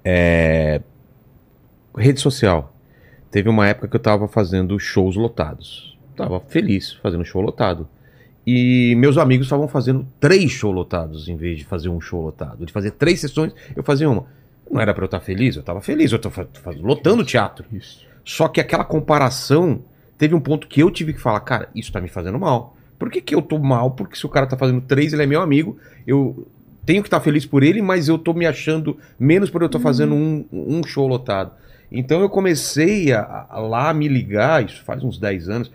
É, Rede social. Teve uma época que eu tava fazendo shows lotados. Tava feliz fazendo show lotado. E meus amigos estavam fazendo três shows lotados em vez de fazer um show lotado. De fazer três sessões, eu fazia uma. Não era pra eu estar feliz, eu tava feliz, eu fa- lotando teatro. Isso. Só que aquela comparação teve um ponto que eu tive que falar, cara, isso tá me fazendo mal. Por que, que eu tô mal? Porque se o cara tá fazendo três, ele é meu amigo, eu tenho que estar feliz por ele, mas eu tô me achando menos por eu tô fazendo um, um show lotado. Então eu comecei a, a lá me ligar, isso faz uns 10 anos,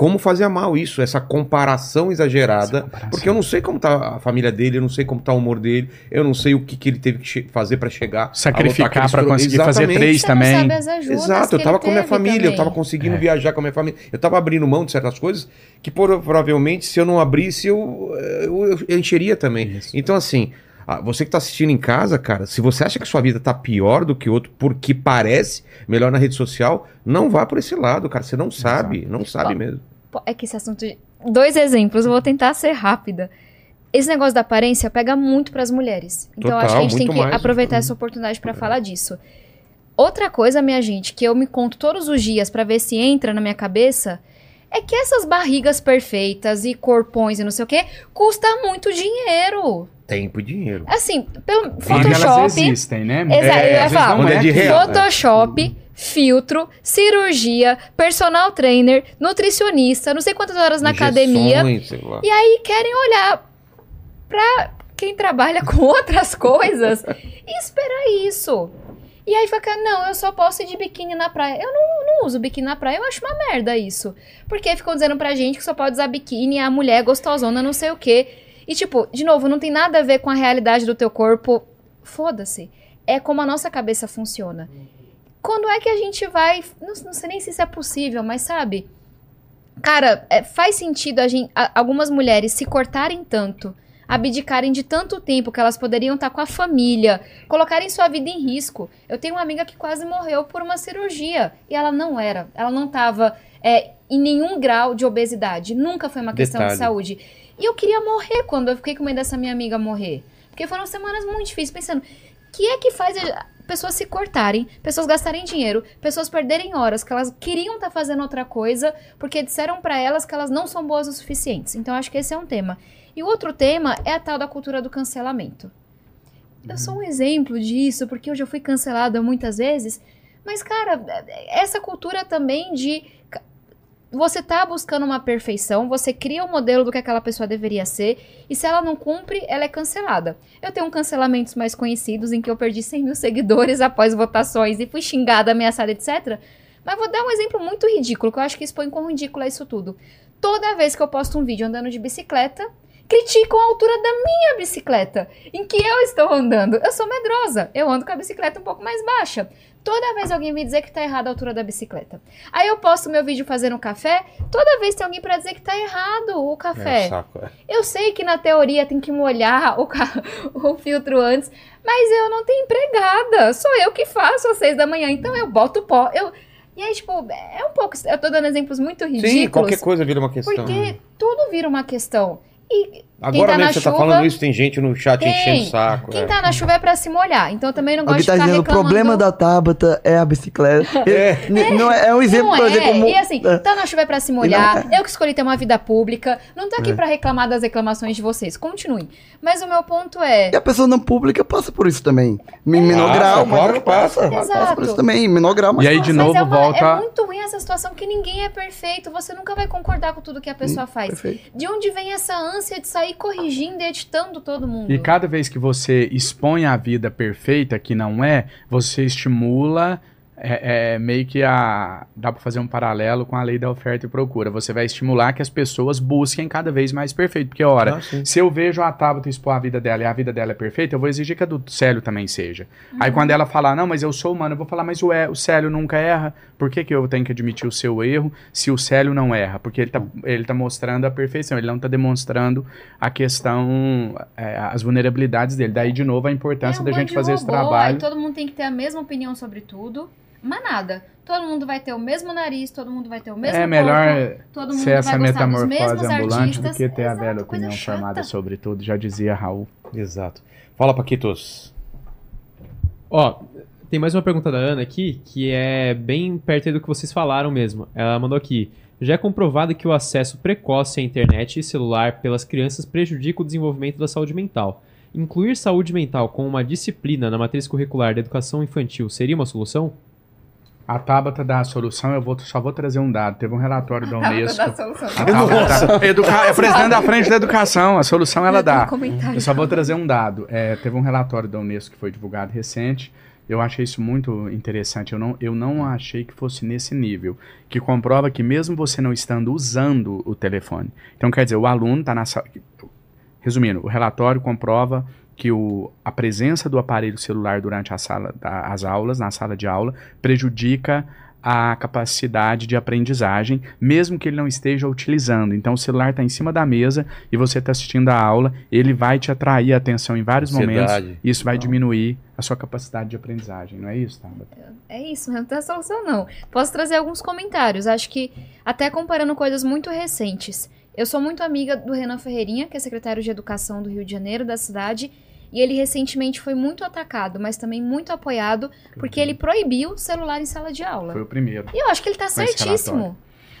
como fazia mal isso, essa comparação exagerada. Essa comparação. Porque eu não sei como tá a família dele, eu não sei como tá o humor dele, eu não sei o que, que ele teve que fazer pra chegar. Sacrificar para conseguir fazer Exatamente. três você também. não sabe as ajudas Exato, eu tava com a minha família, eu também. tava conseguindo É. viajar com a minha família, eu tava abrindo mão de certas coisas que por- provavelmente se eu não abrisse eu, eu, eu encheria também. Isso. Então assim, ah, você que tá assistindo em casa, cara, se você acha que sua vida tá pior do que outro porque parece melhor na rede social, não vá por esse lado, cara, você não sabe, não sabe mesmo. É que esse assunto. de- Dois exemplos, eu vou tentar ser rápida. Esse negócio da aparência pega muito pras mulheres. Então eu acho que a Total, gente tem que mais. aproveitar essa oportunidade pra falar disso. Outra coisa, minha gente, que eu me conto todos os dias pra ver se entra na minha cabeça, é que essas barrigas perfeitas e corpões e não sei o quê, custa muito dinheiro. Tempo e dinheiro. Assim, pelo Quando elas Photoshop, existem, né? Exato, eu ia falar. não Quando é de real. Photoshop, filtro, cirurgia, personal trainer, nutricionista, não sei quantas horas na academia. Injeções. E aí querem olhar pra quem trabalha com outras coisas e esperar isso. E aí fica, não, eu só posso ir de biquíni na praia. Eu não, não uso biquíni na praia, eu acho uma merda isso. Porque ficam dizendo pra gente que só pode usar biquíni, a mulher é gostosona, não sei o quê. E tipo, de novo, não tem nada a ver com a realidade do teu corpo. Foda-se. É como a nossa cabeça funciona. Quando é que a gente vai. Não, não sei nem se isso é possível, mas sabe? Cara, é, faz sentido a gente, a- algumas mulheres se cortarem tanto, abdicarem de tanto tempo que elas poderiam estar com a família, colocarem sua vida em risco. Eu tenho uma amiga que quase morreu por uma cirurgia e ela não era, ela não estava em nenhum grau de obesidade. Nunca foi uma questão de Detalhe. saúde. E eu queria morrer quando eu fiquei com medo dessa minha amiga morrer. Porque foram semanas muito difíceis, pensando, o que é que faz pessoas se cortarem, pessoas gastarem dinheiro, pessoas perderem horas que elas queriam estar fazendo outra coisa, porque disseram pra elas que elas não são boas o suficientes. Então acho que esse é um tema. E o outro tema é a tal da cultura do cancelamento. Eu sou um exemplo disso, porque eu já fui cancelada muitas vezes. Mas, cara, essa cultura também de. Você tá buscando uma perfeição, você cria um modelo do que aquela pessoa deveria ser, e se ela não cumpre, ela é cancelada. Eu tenho cancelamentos mais conhecidos em que eu perdi 100 mil seguidores após votações e fui xingada, ameaçada, etc. Mas vou dar um exemplo muito ridículo, que eu acho que expõe com ridículo isso tudo. Toda vez que eu posto um vídeo andando de bicicleta, criticam a altura da minha bicicleta, em que eu estou andando. Eu sou medrosa, eu ando com a bicicleta um pouco mais baixa. Toda vez alguém me dizer que tá errada a altura da bicicleta. Aí eu posto meu vídeo fazendo café, toda vez tem alguém pra dizer que tá errado o É, café. saco, é. Eu sei que na teoria tem que molhar o, ca- o filtro antes, mas eu não tenho empregada. Sou eu que faço às seis da manhã, então eu boto pó. Eu... E aí, tipo, é um pouco. Eu tô dando exemplos muito ridículos. Sim, qualquer coisa vira uma questão. Porque tudo vira uma questão. E Agora tá mesmo você tá chuva- falando isso, tem gente no chat Tem. enchendo o saco. Quem é. tá na chuva é pra se molhar. Então eu também não gosto de tá ficar dizendo o reclamando. problema da Tabata é a bicicleta. É. N- Não é, é um exemplo Não pra é, dizer como. e assim, é. tá na chuva é pra se molhar, eu que escolhi ter uma vida pública, não tô aqui pra reclamar das reclamações de vocês, continuem. Mas o meu ponto é, E a pessoa não pública passa por isso também. Em menor grau, claro que passa. Exato. passa por isso também, em menor grau, mas E aí, de novo, é, uma- volta- é muito ruim essa situação que ninguém é perfeito, você nunca vai concordar com tudo que a pessoa faz. Perfeito. De onde vem essa ânsia de sair corrigindo e editando todo mundo? E cada vez que você expõe a vida perfeita, que não é, você estimula. É, é meio que a. Dá pra fazer um paralelo com a lei da oferta e procura. Você vai estimular que as pessoas busquem cada vez mais perfeito. Porque, ora, Ah, se eu vejo a Tabata expor a vida dela e a vida dela é perfeita, eu vou exigir que a do Célio também seja. Aí quando ela falar, não, mas eu sou humano, eu vou falar, mas o, é, o Célio nunca erra. Por que, que eu tenho que admitir o seu erro se o Célio não erra? Porque ele tá, ele tá mostrando a perfeição, ele não tá demonstrando a questão, é, as vulnerabilidades dele. Daí, de novo, a importância É um da gente fazer esse robô, trabalho. Aí todo mundo tem que ter a mesma opinião sobre tudo. Mas nada. Todo mundo vai ter o mesmo nariz, todo mundo vai ter o mesmo É corpo, melhor todo mundo ser essa metamorfose ambulante artistas. do que ter a Exato, velha coisa opinião chata. formada sobre tudo, já dizia Raul. Exato. Fala, Paquitos. Ó, tem mais uma pergunta da Ana aqui, que é bem perto aí do que vocês falaram mesmo. Ela mandou aqui. Já é comprovado que o acesso precoce à internet e celular pelas crianças prejudica o desenvolvimento da saúde mental. Incluir saúde mental como uma disciplina na matriz curricular da educação infantil seria uma solução? A Tabata dá a solução, eu vou, só vou trazer um dado. Teve um relatório da Tabata Unesco. dá solução. A Tabata- Educa- é presidente da frente da educação, a solução ela dá. um. Eu só vou trazer um dado. É, teve um relatório da Unesco que foi divulgado recente. Eu achei isso muito interessante. Eu não, eu não achei que fosse nesse nível. Que comprova que mesmo você não estando usando o telefone. Então, quer dizer, o aluno está na sala. Resumindo, o relatório comprova que o, a presença do aparelho celular durante a sala, da- as aulas, na sala de aula, prejudica a capacidade de aprendizagem, mesmo que ele não esteja utilizando. Então, o celular está em cima da mesa e você está assistindo a aula, ele vai te atrair a atenção em vários momentos. Ansiedade. E isso vai Não. diminuir a sua capacidade de aprendizagem, não é isso, Tabata? É isso, não tem solução não. Posso trazer alguns comentários. Acho que até comparando coisas muito recentes. Eu sou muito amiga do Renan Ferreirinha, que é secretário de Educação do Rio de Janeiro, da cidade, e ele recentemente foi muito atacado, mas também muito apoiado, porque ele proibiu o celular em sala de aula. Foi o primeiro. E eu acho que ele tá esse certíssimo.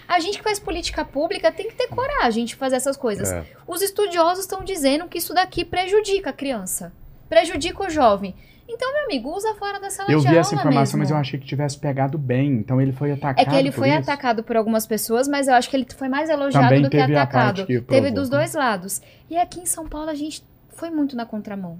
A gente que faz política pública tem que ter coragem de fazer essas coisas. É. Os estudiosos estão dizendo que isso daqui prejudica a criança, prejudica o jovem. Então, meu amigo, usa fora da sala Eu de vi aula essa informação, mas mesmo. eu achei que tivesse pegado bem. Então ele foi atacado. É que ele foi isso? atacado por algumas pessoas, mas eu acho que ele foi mais elogiado Também do que teve atacado. que Teve provou, dos né? dois lados. E aqui em São Paulo a gente foi muito na contramão.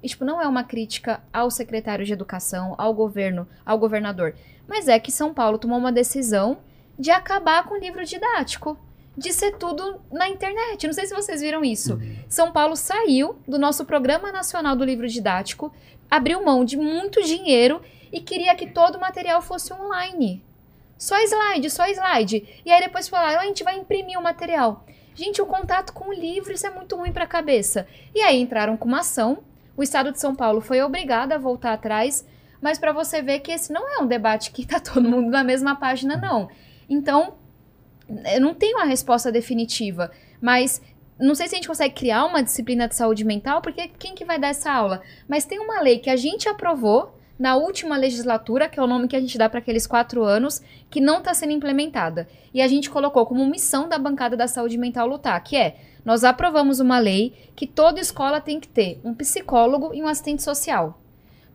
E, tipo, não é uma crítica ao secretário de educação, ao governo, ao governador. Mas é que São Paulo tomou uma decisão de acabar com o livro didático. De ser tudo na internet. Não sei se vocês viram isso. Uhum. São Paulo saiu do nosso Programa Nacional do Livro Didático, abriu mão de muito dinheiro e queria que todo o material fosse online. Só slide, só slide. E aí depois falaram, "Ah, a gente vai imprimir o material. Gente, o contato com o livro, isso é muito ruim para a cabeça. E aí entraram com uma ação. O Estado de São Paulo foi obrigado a voltar atrás, mas para você ver que esse não é um debate que tá todo mundo na mesma página, não. Então, eu não tenho a resposta definitiva, mas não sei se a gente consegue criar uma disciplina de saúde mental, porque quem que vai dar essa aula? Mas tem uma lei que a gente aprovou na última legislatura, que é o nome que a gente dá para aqueles quatro anos, que não está sendo implementada. E a gente colocou como missão da bancada da saúde mental lutar, que é nós aprovamos uma lei que toda escola tem que ter um psicólogo e um assistente social.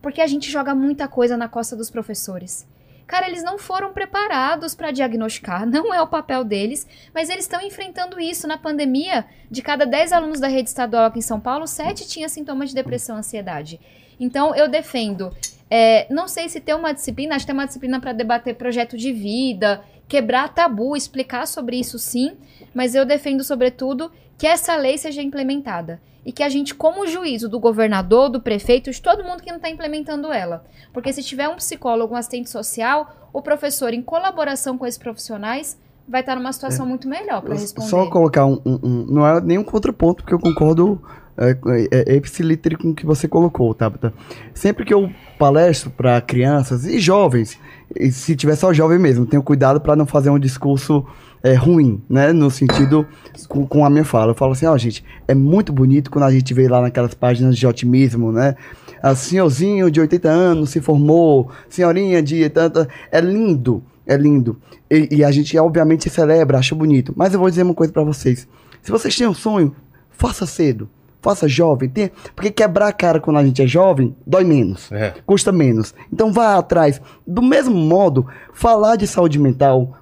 Porque a gente joga muita coisa na costa dos professores. Cara, eles não foram preparados para diagnosticar, não é o papel deles, mas eles estão enfrentando isso. Na pandemia, de cada 10 alunos da rede estadual aqui em São Paulo, 7 tinham sintomas de depressão e ansiedade. Então, eu defendo. É, não sei se tem uma disciplina, acho que tem uma disciplina para debater projeto de vida, quebrar tabu, explicar sobre isso sim, mas eu defendo, sobretudo, que essa lei seja implementada e que a gente, como juízo do governador, do prefeito, de todo mundo que não está implementando ela. Porque se tiver um psicólogo, um assistente social, o professor, em colaboração com esses profissionais, vai estar numa situação é. muito melhor para responder. Só colocar um, um, um, Não é nenhum contraponto, porque eu concordo é, é, é com que você colocou, Tabata. Sempre que eu palestro para crianças e jovens, e se tiver só jovem mesmo, tenho cuidado para não fazer um discurso é, ruim, né? No sentido com, com, a minha fala. Eu falo assim, ó, oh, gente, é muito bonito quando a gente vê lá naquelas páginas de otimismo, né? A senhorzinho de 80 anos se formou, senhorinha de tanta. É lindo, é lindo. E, e a gente, obviamente, celebra, acha bonito. Mas eu vou dizer uma coisa para vocês. Se vocês têm um sonho, faça cedo. Faça jovem, tem, porque quebrar a cara quando a gente é jovem dói menos, é. custa menos. Então vá atrás. Do mesmo modo, falar de saúde mental,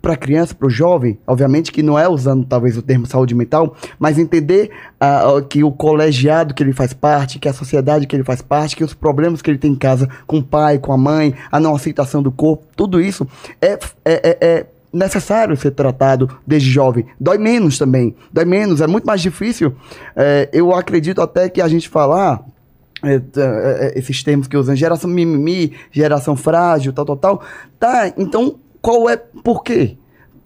para criança, para o jovem, obviamente que não é usando talvez o termo saúde mental, mas entender uh, que o colegiado que ele faz parte, que a sociedade que ele faz parte, que os problemas que ele tem em casa com o pai, com a mãe, a não aceitação do corpo, tudo isso é, é, é, é necessário ser tratado desde jovem. Dói menos também, dói menos, é muito mais difícil. É, eu acredito até que a gente falar é, é, é, esses termos que usam, geração mimimi, geração frágil, tal, tal, tal. Tá, então qual é por quê?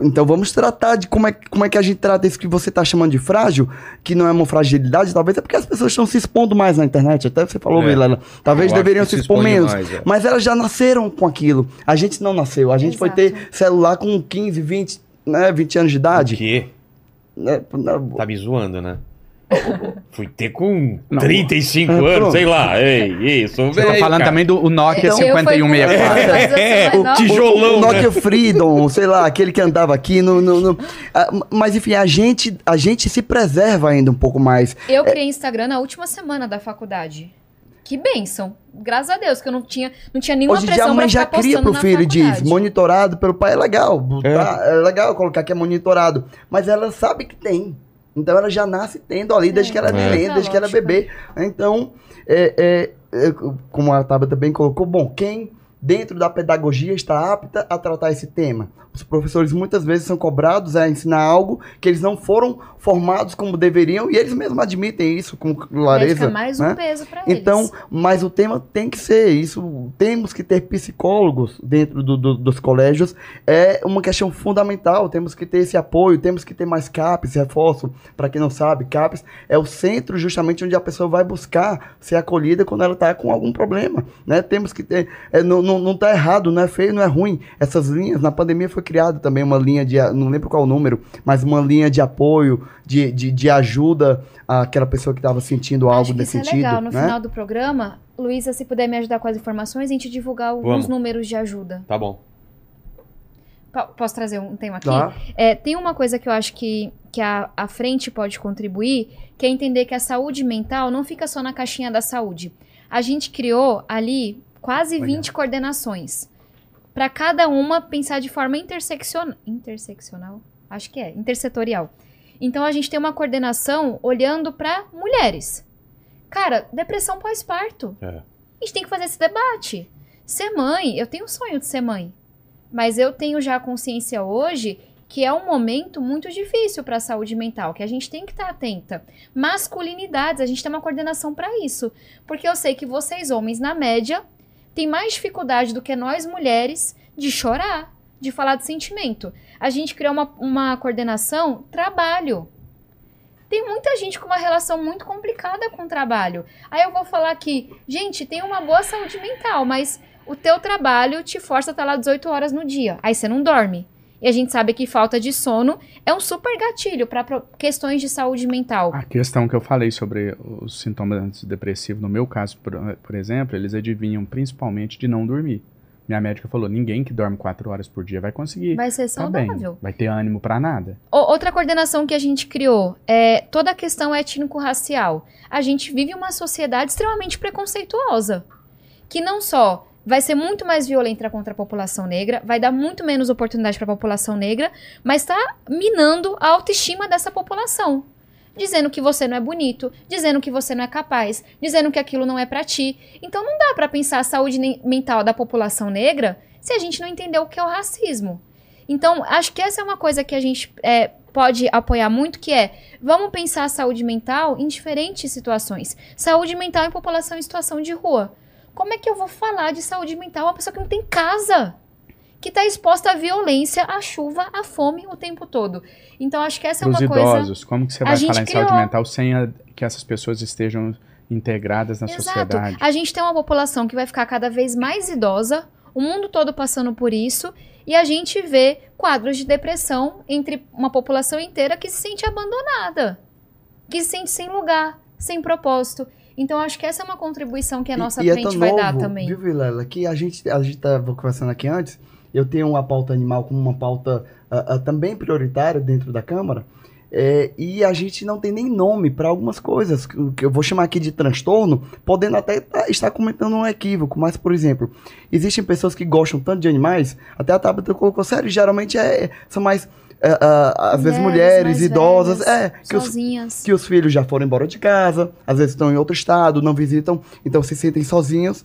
Então vamos tratar de como é, como é que a gente trata isso que você está chamando de frágil, que não é uma fragilidade, talvez é porque as pessoas estão se expondo mais na internet. Até você falou, é. Talvez Eu deveriam se expor menos. Mais, é. Mas elas já nasceram com aquilo. A gente não nasceu. A gente Exato. foi ter celular com 15, 20, né, 20 anos de idade. O quê? É, tá me zoando, né? Fui ter com não. 35 é, anos, sei lá. Ei, isso. Você tá falando cara. também do Nokia então, 5164. É, é, o tijolão. O, o Nokia né? Freedom, sei lá, aquele que andava aqui. No, no, no, ah, mas enfim, a gente, a gente se preserva ainda um pouco mais. Eu criei Instagram na última semana da faculdade. Que bênção. Graças a Deus, que eu não tinha, não tinha nenhuma Hoje pressão dia a mãe já cria pro filho e diz, monitorado pelo pai é legal. É. Tá, é legal colocar que é monitorado. Mas ela sabe que tem. Então ela já nasce tendo ali desde é, que ela é neném, desde que ela é bebê. Então, é, é, é, como a Tabata bem colocou, bom, quem dentro da pedagogia está apta a tratar esse tema? Os professores muitas vezes são cobrados a ensinar algo que eles não foram formados como deveriam e eles mesmos admitem isso com clareza. Fica mais né? um peso para eles. Então, mas o tema tem que ser isso. Temos que ter psicólogos dentro do, do, dos colégios. É uma questão fundamental. Temos que ter esse apoio, temos que ter mais CAPES, reforço. Para quem não sabe, CAPES é o centro justamente onde a pessoa vai buscar ser acolhida quando ela está com algum problema. Né? Temos que ter. É, não, não, não tá errado, não é feio, não é ruim. Essas linhas, na pandemia foi foi criada também uma linha de, não lembro qual o número, mas uma linha de apoio, de, de, de ajuda àquela pessoa que estava sentindo algo Acho nesse isso sentido. É legal. No né? final do programa, Luísa, se puder me ajudar com as informações, a gente divulgar alguns Vamos. números de ajuda. Tá bom. Posso trazer um tema aqui? Tá. É, tem uma coisa que eu acho que, que a, a frente pode contribuir, que é entender que a saúde mental não fica só na caixinha da saúde. A gente criou ali quase 20 coordenações para cada uma pensar de forma interseccional. Interseccional? Acho que é, intersetorial. Então a gente tem uma coordenação olhando para mulheres. Cara, depressão pós-parto. É. A gente tem que fazer esse debate. Ser mãe, eu tenho o sonho de ser mãe. Mas eu tenho já consciência hoje que é um momento muito difícil para a saúde mental, que a gente tem que estar tá atenta. Masculinidades, a gente tem uma coordenação para isso. Porque eu sei que vocês, homens, na média, tem mais dificuldade do que nós mulheres de chorar, de falar de sentimento. A gente criou uma, uma coordenação trabalho. Tem muita gente com uma relação muito complicada com o trabalho. Aí eu vou falar que, gente, tem uma boa saúde mental, mas o teu trabalho te força a estar lá 18 horas no dia. Aí você não dorme. E a gente sabe que falta de sono é um super gatilho para questões de saúde mental. A questão que eu falei sobre os sintomas depressivos, no meu caso, por, por exemplo, eles adivinham principalmente de não dormir. Minha médica falou: ninguém que dorme quatro horas por dia vai conseguir. Vai ser tá saudável. vai ter ânimo pra nada. Outra coordenação que a gente criou é toda a questão étnico-racial. A gente vive uma sociedade extremamente preconceituosa, que não só vai ser muito mais violenta contra a população negra, vai dar muito menos oportunidade para a população negra, mas está minando a autoestima dessa população. Dizendo que você não é bonito, dizendo que você não é capaz, dizendo que aquilo não é pra ti. Então não dá pra pensar a saúde mental da população negra se a gente não entender o que é o racismo. Então, acho que essa é uma coisa que a gente é, pode apoiar muito, que é vamos pensar a saúde mental em diferentes situações. Saúde mental em população em situação de rua. Como é que eu vou falar de saúde mental a uma pessoa que não tem casa? Que está exposta à violência, à chuva, à fome o tempo todo. Então, acho que essa Para é uma coisa. idosos, como que você vai falar em saúde criou- mental sem a- que essas pessoas estejam integradas na Exato. sociedade? A gente tem uma população que vai ficar cada vez mais idosa, o mundo todo passando por isso, e a gente vê quadros de depressão entre uma população inteira que se sente abandonada, que se sente sem lugar, sem propósito. Então, acho que essa é uma contribuição que a nossa e, e é frente tão vai novo, dar também. Viu, Vilela? Que a gente, a gente tava conversando aqui antes, eu tenho uma pauta animal como uma pauta ah, ah, também prioritária dentro da Câmara, é, e a gente não tem nem nome para algumas coisas, que que eu vou chamar aqui de transtorno, podendo até tá- estar comentando um equívoco, mas, por exemplo, existem pessoas que gostam tanto de animais, até a Tabata colocou sério, geralmente é, são mais, ah, ah, às vezes, mulheres, idosas, velhas, é, que os, sozinhas. que os filhos já foram embora de casa, às vezes estão em outro estado, não visitam, então se sentem sozinhos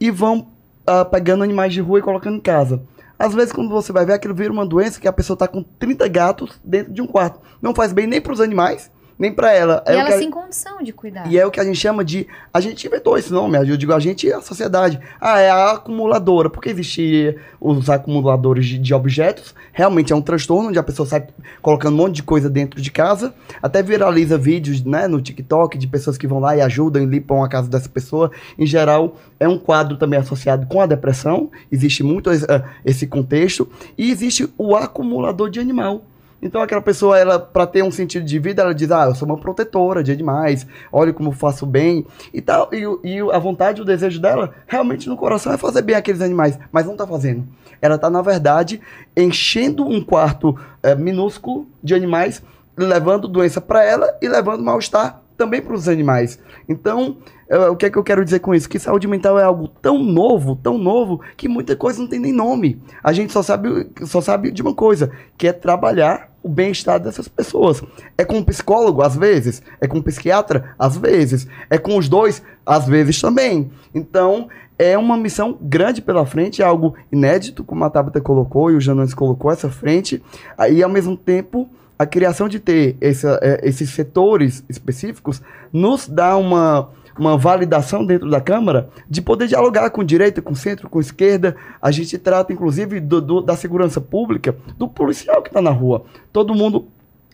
e vão ah, pegando animais de rua e colocando em casa. Às vezes, quando você vai ver, aquilo vira uma doença que a pessoa está com 30 gatos dentro de um quarto. Não faz bem nem para os animais, nem para ela. E É ela que a- sem condição de cuidar. e é o que a gente chama de. A gente inventou esse nome, eu digo a gente e a sociedade. Ah, é a acumuladora. Porque existia os acumuladores de, de objetos. Realmente é um transtorno, onde a pessoa sai colocando um monte de coisa dentro de casa. Até viraliza vídeos né, no TikTok de pessoas que vão lá e ajudam e limpam a casa dessa pessoa. Em geral, é um quadro também associado com a depressão. Existe muito esse, ah, esse contexto. E existe o acumulador de animal. Então aquela pessoa, ela para ter um sentido de vida, ela diz: "Ah, eu sou uma protetora de animais. Olha como faço bem" e tal. E, e a vontade, o desejo dela, realmente no coração é fazer bem aqueles animais, mas não tá fazendo. Ela tá na verdade enchendo um quarto eh, minúsculo de animais, levando doença para ela e levando mal-estar também para os animais. Então, eh, o que é que eu quero dizer com isso? Que saúde mental é algo tão novo, tão novo, que muita coisa não tem nem nome. A gente só sabe, só sabe de uma coisa, que é trabalhar o bem-estar dessas pessoas. É com um psicólogo, às vezes. É com um psiquiatra, às vezes. É com os dois, às vezes também. Então, é uma missão grande pela frente, é algo inédito, como a Tabata colocou e o Janones colocou essa frente. Aí, ao mesmo tempo, a criação de ter eh, esses setores específicos nos dá uma, uma validação dentro da Câmara de poder dialogar com direita, com centro, com esquerda. A gente trata, inclusive, do- do- da segurança pública, do policial que está na rua. Todo mundo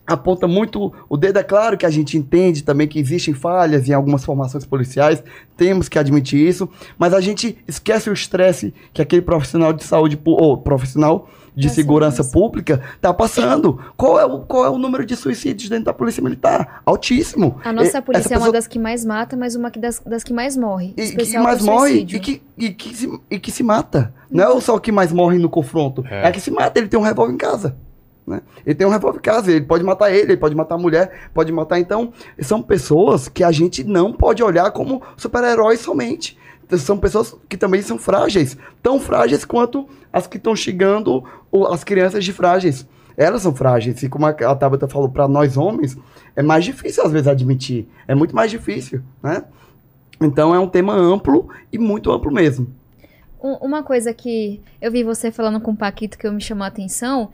aponta muito o dedo. É claro que a gente entende também que existem falhas em algumas formações policiais, temos que admitir isso, mas a gente esquece o estresse que aquele profissional de saúde, ou profissional de segurança pública está passando. Qual é, o, qual é o número de suicídios dentro da polícia militar? Altíssimo. A nossa E- polícia essa é uma das que mais mata, mas uma que das, das que mais morre. e, que especial mais morre suicídio. e que, e, que se, e que se mata. Não é só o que mais morre no confronto. É. É, que se mata, ele tem um revólver em casa. Né? Ele tem um revólver em casa, ele pode matar ele, ele pode matar a mulher, pode matar. Então, são pessoas que a gente não pode olhar como super-heróis somente. São pessoas que também são frágeis, tão frágeis quanto as que estão chegando, as crianças de frágeis. Elas são frágeis, e como a Tabata falou, para nós homens, é mais difícil às vezes admitir. É muito mais difícil, né? Então é um tema amplo e muito amplo mesmo. Um- uma coisa que eu vi você falando com o Paquito que eu me chamou a atenção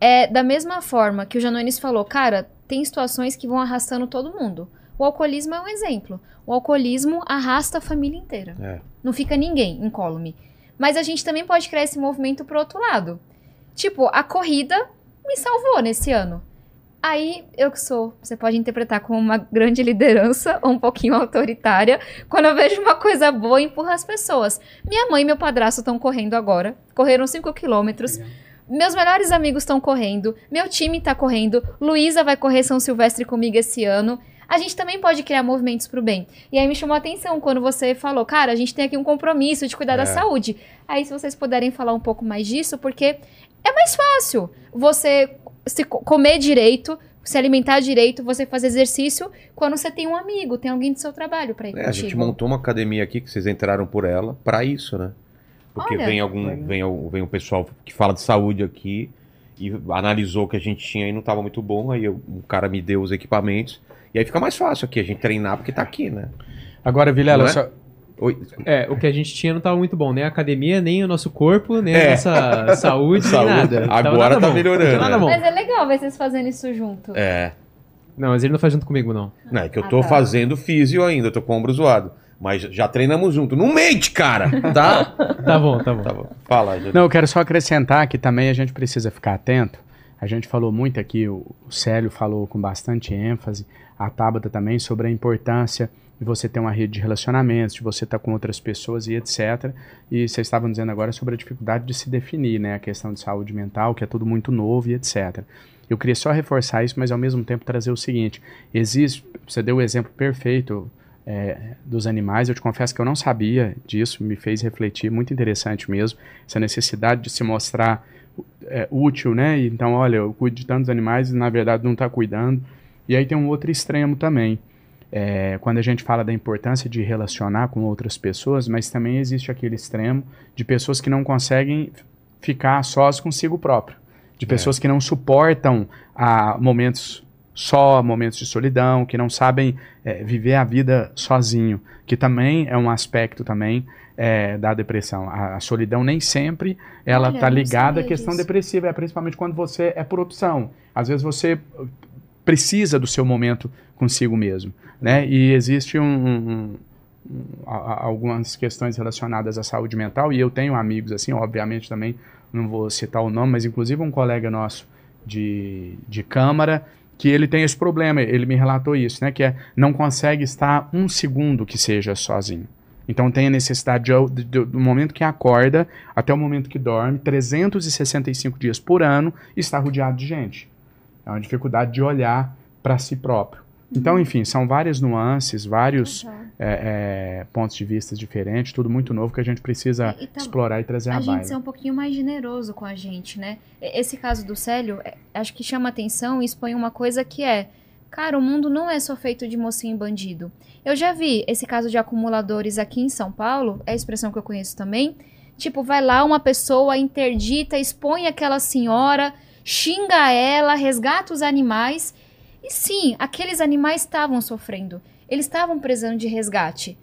é da mesma forma que o Janones falou, cara, tem situações que vão arrastando todo mundo. O alcoolismo é um exemplo. O alcoolismo arrasta a família inteira. É. Não fica ninguém incólume. Mas a gente também pode criar esse movimento pro outro lado. Tipo, a corrida me salvou nesse ano. Aí, eu que sou, você pode interpretar como uma grande liderança ou um pouquinho autoritária. Quando eu vejo uma coisa boa, empurra as pessoas. Minha mãe e meu padrasto estão correndo agora. Correram 5 quilômetros. Meus melhores amigos estão correndo, meu time tá correndo, Luísa vai correr São Silvestre comigo esse ano. A gente também pode criar movimentos pro bem. E aí me chamou a atenção quando você falou, cara, a gente tem aqui um compromisso de cuidar da É. saúde. Aí se vocês puderem falar um pouco mais disso, porque é mais fácil você se co- comer direito, se alimentar direito, você fazer exercício quando você tem um amigo, tem alguém do seu trabalho pra ir É, a contigo. gente montou uma academia aqui que vocês entraram por ela pra isso, né? Porque Olha. vem algum vem, o- vem um pessoal que fala de saúde aqui e analisou o que a gente tinha e não estava muito bom, aí eu- um cara me deu os equipamentos e aí fica mais fácil aqui a gente treinar porque tá aqui, né? Agora, Vilela, é? só- Oi, É, o que a gente tinha não tava muito bom, nem a academia, nem o nosso corpo, nem a É. nossa saúde, nem Saúde. Agora nada tá bom. melhorando, né? bom. Mas é legal ver vocês fazendo isso junto. é, Não, mas ele não faz junto comigo, não. não, é que eu Ah, tô tá. fazendo físio ainda, eu tô com o ombro zoado, mas já treinamos junto. Não mente, cara, tá? Tá bom, tá bom. tá bom. Fala, gente. Não, eu quero só acrescentar que também a gente precisa ficar atento. A gente falou muito aqui, o o Célio falou com bastante ênfase, a Tabata também, sobre a importância de você ter uma rede de relacionamentos, de você estar com outras pessoas e etc. E vocês estavam dizendo agora sobre a dificuldade de se definir, né? A questão de saúde mental, que é tudo muito novo e etc. Eu queria só reforçar isso, mas ao mesmo tempo trazer o seguinte: existe, você deu o exemplo perfeito é, dos animais. Eu te confesso que eu não sabia disso, me fez refletir, muito interessante mesmo, essa necessidade de se mostrar é, útil, né? Então, olha, eu cuido de tantos animais e na verdade não está cuidando. E aí tem um outro extremo também. É, quando a gente fala da importância de relacionar com outras pessoas, mas também existe aquele extremo de pessoas que não conseguem ficar sós consigo próprio, de pessoas que não suportam a momentos só, momentos de solidão, que não sabem é, viver a vida sozinho, que também é um aspecto também é, da depressão. A, a solidão nem sempre ela está ligada à questão disso. depressiva, é principalmente quando você é por opção. Às vezes você precisa do seu momento consigo mesmo, né? E existe um, um- um- algumas questões relacionadas à saúde mental e eu tenho amigos assim, obviamente também não vou citar o nome, mas inclusive um colega nosso de, de câmara que ele tem esse problema, ele me relatou isso, né? Que é não consegue estar um segundo que seja sozinho. Então tem a necessidade de, de- do momento que acorda até o momento que dorme, 365 dias por ano, estar rodeado de gente. É uma dificuldade de olhar para si próprio. Então, enfim, são várias nuances, vários Total. é, é, pontos de vista diferentes, tudo muito novo que a gente precisa E- e explorar e trazer a à gente baila. ser um pouquinho mais generoso com a gente, né? Esse caso do Célio, é, acho que chama atenção e expõe uma coisa que é, cara, o mundo não é só feito de mocinho e bandido. Eu já vi esse caso de acumuladores aqui em São Paulo, é a expressão que eu conheço também. Tipo, vai lá uma pessoa interdita, expõe aquela senhora, xinga ela, resgata os animais. E sim, aqueles animais estavam sofrendo. Eles estavam precisando de resgate.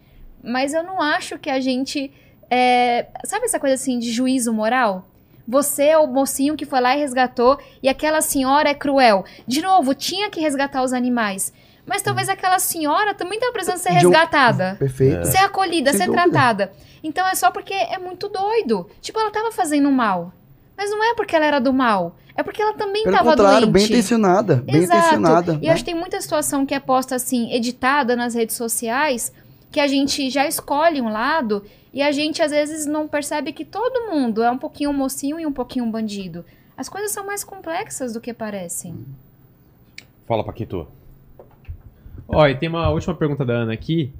Mas eu não acho que a gente é, sabe essa coisa assim de juízo moral? Você é o mocinho que foi lá e resgatou e aquela senhora é cruel. De novo, tinha que resgatar os animais. Mas talvez aquela senhora também estava precisando ser De um- resgatada. Perfeito. Ser acolhida, Sem ser dúvida. tratada. Então é só porque é muito doido. Tipo, ela tava fazendo mal. Mas não é porque ela era do mal. É porque ela também Pelo tava contrário, doente. bem intencionada. Bem Exato. intencionada. E né? acho que tem muita situação que é posta assim, editada nas redes sociais, que a gente já escolhe um lado e a gente às vezes não percebe que todo mundo é um pouquinho mocinho e um pouquinho bandido. As coisas são mais complexas do que parecem. Fala, Paquito. Ó, e tem uma última pergunta da Ana aqui,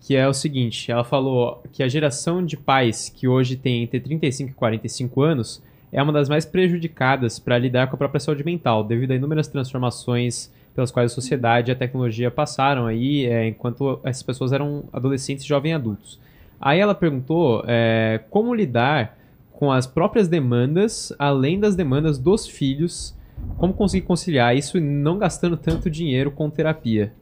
que é o seguinte: ela falou que a geração de pais que hoje tem entre 35 e 45 anos é uma das mais prejudicadas para lidar com a própria saúde mental, devido a inúmeras transformações pelas quais a sociedade e a tecnologia passaram aí, é, enquanto essas pessoas eram adolescentes e jovens adultos. Aí ela perguntou é, como lidar com as próprias demandas, além das demandas dos filhos, como conseguir conciliar isso não gastando tanto dinheiro com terapia.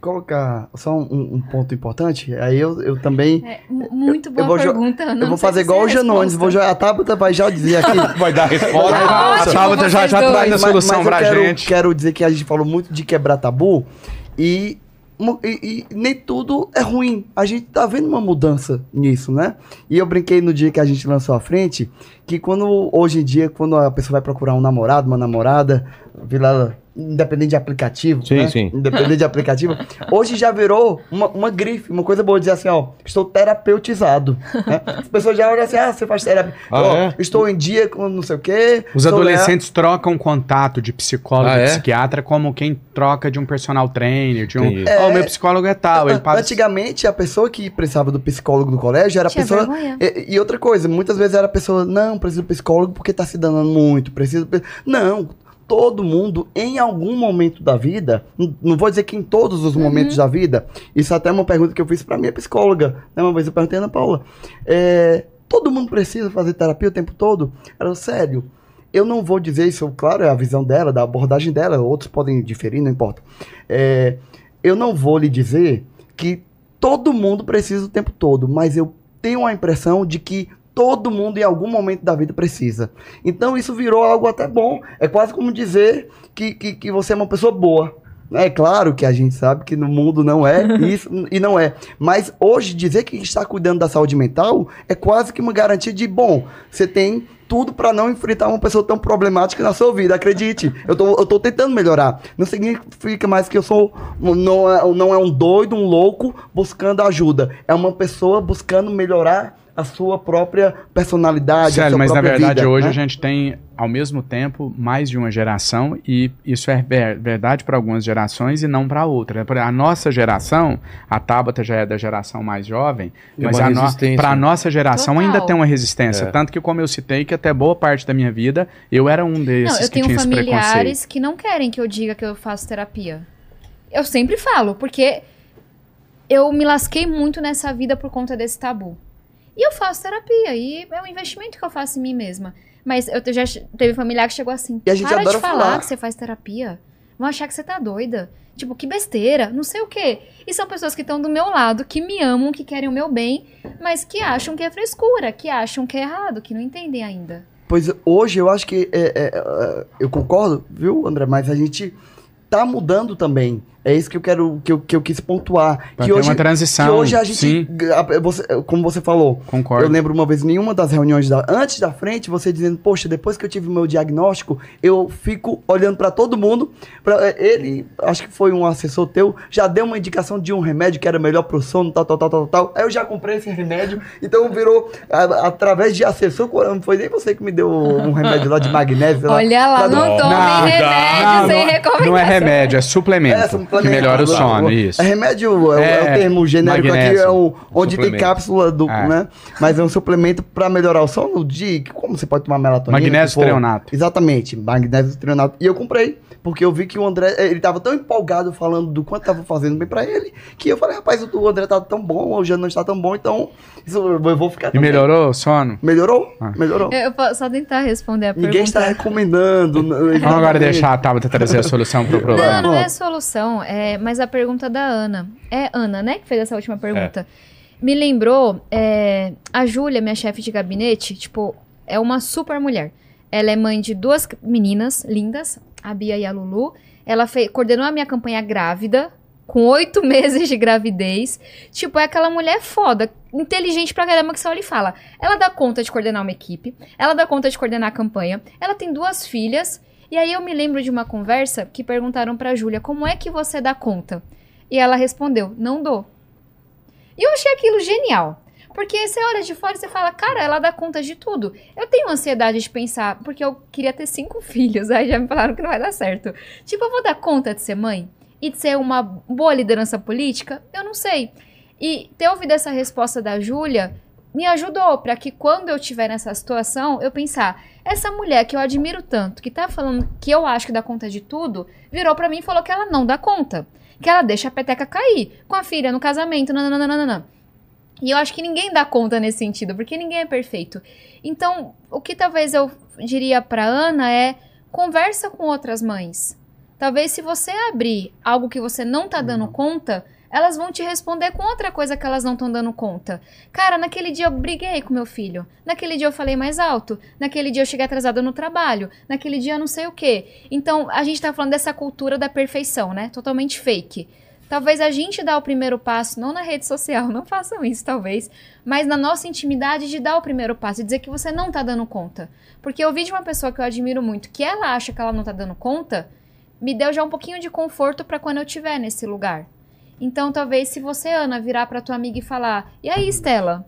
Colocar só um, um ponto importante. Aí eu, eu também. É, mu- muito boa eu vou pergunta. Eu vou fazer igual o sei a Janones. Vou a Tabata vai já dizer aqui. Vai dar a resposta. Tá a Tabata já, já dois. traz a solução eu pra quero, gente. quero dizer que a gente falou muito de quebrar tabu e, e- e nem tudo é ruim. A gente tá vendo uma mudança nisso, né? E eu brinquei no dia que a gente lançou a frente que quando hoje em dia, quando a pessoa vai procurar um namorado, uma namorada, Vilela, independente de aplicativo, Sim, né? sim. independente de aplicativo, hoje já virou uma, uma grife, uma coisa boa dizer assim, ó, estou terapeutizado. né? As pessoas já olham assim, ah, você faz terapia. Ah, Ó, é? Estou em dia com não sei o quê. Os adolescentes trocam contato de psicólogo Ah, e é? psiquiatra como quem troca de um personal trainer, de um. Ó, o meu psicólogo é tal. Ele passa... Antigamente, a pessoa que precisava do psicólogo do colégio era a pessoa. E, e outra coisa, muitas vezes era a pessoa, não, preciso do psicólogo porque tá se danando muito, preciso. pe-" Não. Todo mundo, em algum momento da vida, não vou dizer que em todos os momentos da vida, isso até é uma pergunta que eu fiz pra minha psicóloga. Né? Uma vez eu perguntei a Ana Paula. é, todo mundo precisa fazer terapia o tempo todo? Ela, sério, eu não vou dizer isso, claro, é a visão dela, da abordagem dela, outros podem diferir, não importa. É, eu não vou lhe dizer que todo mundo precisa o tempo todo, mas eu tenho a impressão de que todo mundo em algum momento da vida precisa. Então isso virou algo até bom. É quase como dizer que, que, que você é uma pessoa boa. É claro que a gente sabe que no mundo não é isso e não é. Mas hoje dizer que está cuidando da saúde mental é quase que uma garantia de bom. Você tem tudo para não enfrentar uma pessoa tão problemática na sua vida. Acredite, eu tô, eu tô tentando melhorar. Não significa mais que eu sou não é, não é um doido, um louco buscando ajuda. É uma pessoa buscando melhorar a sua própria personalidade, a Sério, sua mas na verdade vida, hoje né? a gente tem, ao mesmo tempo, mais de uma geração e isso é ver- verdade para algumas gerações e não para exemplo, A nossa geração, a Tabata já é da geração mais jovem, Tem mas a no, para a nossa geração Total. ainda tem uma resistência. É. Tanto que, como eu citei, que até boa parte da minha vida eu era um desses Não, eu que tenho tinha esse preconceito. familiares que não querem que eu diga que eu faço terapia. Eu sempre falo, porque eu me lasquei muito nessa vida por conta desse tabu. E eu faço terapia, e é um investimento que eu faço em mim mesma. Mas eu já teve familiar que chegou assim, E a gente para de falar, falar. que você faz terapia. Vão achar que você tá doida. Tipo, que besteira, não sei o quê. E são pessoas que estão do meu lado, que me amam, que querem o meu bem, mas que acham que é frescura, que acham que é errado, que não entendem ainda. Pois hoje eu acho que é, é, é, eu concordo, viu, André? Mas a gente tá mudando também. É isso que eu quero, que eu, que eu quis pontuar. Vai que ter hoje, uma transição, que hoje a gente, sim. a- você- como você falou, Concordo. eu lembro uma vez em uma das reuniões da, antes da frente, você dizendo, poxa, depois que eu tive o meu diagnóstico, eu fico olhando pra todo mundo. Pra, ele, acho que foi um assessor teu, já deu uma indicação de um remédio que era melhor pro sono, tal, tal, tal, tal, tal. Aí eu já comprei esse remédio, então virou a- através de assessor, não foi nem você que me deu um remédio lá de magnésio. lá, Olha lá, pra não tomem Não, remédio Não, sem não, recomendação. não é remédio, é suplemento. É, suplemento. que melhora o sono, isso. É remédio, é, o- é É, o termo genérico aqui, é o, onde tem cápsula do, É. né? Mas é um suplemento pra melhorar o sono de como você pode tomar melatonina. Magnésio for. treonato. Exatamente, magnésio treonato. E eu comprei, porque eu vi que o André, ele tava tão empolgado falando do quanto tava fazendo bem pra ele, que eu falei, rapaz, o André tá tão bom, o Jano não está tão bom, então isso eu vou ficar E também. melhorou o sono? Melhorou? Ah. Melhorou. Eu posso só tentar responder a Ninguém está pergunta. recomendando. né? Vamos agora deixar a Tabata trazer a solução pro Não, problema. não é solução, é, mas a pergunta da Ana. É Ana, né, que fez essa última pergunta. Me lembrou, é, a Júlia, minha chefe de gabinete, tipo, é uma super mulher. Ela é mãe de duas meninas lindas, a Bia e a Lulu. Ela fez, coordenou a minha campanha grávida, com oito meses de gravidez. Tipo, é aquela mulher foda, inteligente pra caramba que você olha e fala. Ela dá conta de coordenar uma equipe, ela dá conta de coordenar a campanha, ela tem duas filhas. E aí eu me lembro de uma conversa que perguntaram pra Júlia, como é que você dá conta? E ela respondeu, não dou. E eu achei aquilo genial. Porque você olha de fora e você fala, cara, ela dá conta de tudo. Eu tenho ansiedade de pensar, porque eu queria ter cinco filhos, aí já me falaram que não vai dar certo. Tipo, eu vou dar conta de ser mãe? E de ser uma boa liderança política? Eu não sei. E ter ouvido essa resposta da Júlia me ajudou para que quando eu estiver nessa situação, eu pensar, essa mulher que eu admiro tanto, que tá falando que eu acho que dá conta de tudo, virou para mim e falou que ela não dá conta. Que ela deixa a peteca cair com a filha no casamento, nananana. E eu acho que ninguém dá conta nesse sentido, porque ninguém é perfeito. Então, o que talvez eu diria pra Ana é conversa com outras mães. Talvez se você abrir algo que você não tá dando conta, elas vão te responder com outra coisa que elas não estão dando conta. Cara, naquele dia eu briguei com meu filho. Naquele dia eu falei mais alto. Naquele dia eu cheguei atrasada no trabalho. Naquele dia eu não sei o quê. Então, a gente tá falando dessa cultura da perfeição, né? Totalmente fake. Talvez a gente dá o primeiro passo, não na rede social, não façam isso talvez, mas na nossa intimidade de dar o primeiro passo e dizer que você não tá dando conta. Porque eu vi de uma pessoa que eu admiro muito, que ela acha que ela não tá dando conta, me deu já um pouquinho de conforto para quando eu estiver nesse lugar. Então, talvez se você, Ana, virar pra tua amiga e falar: "E aí, Estela?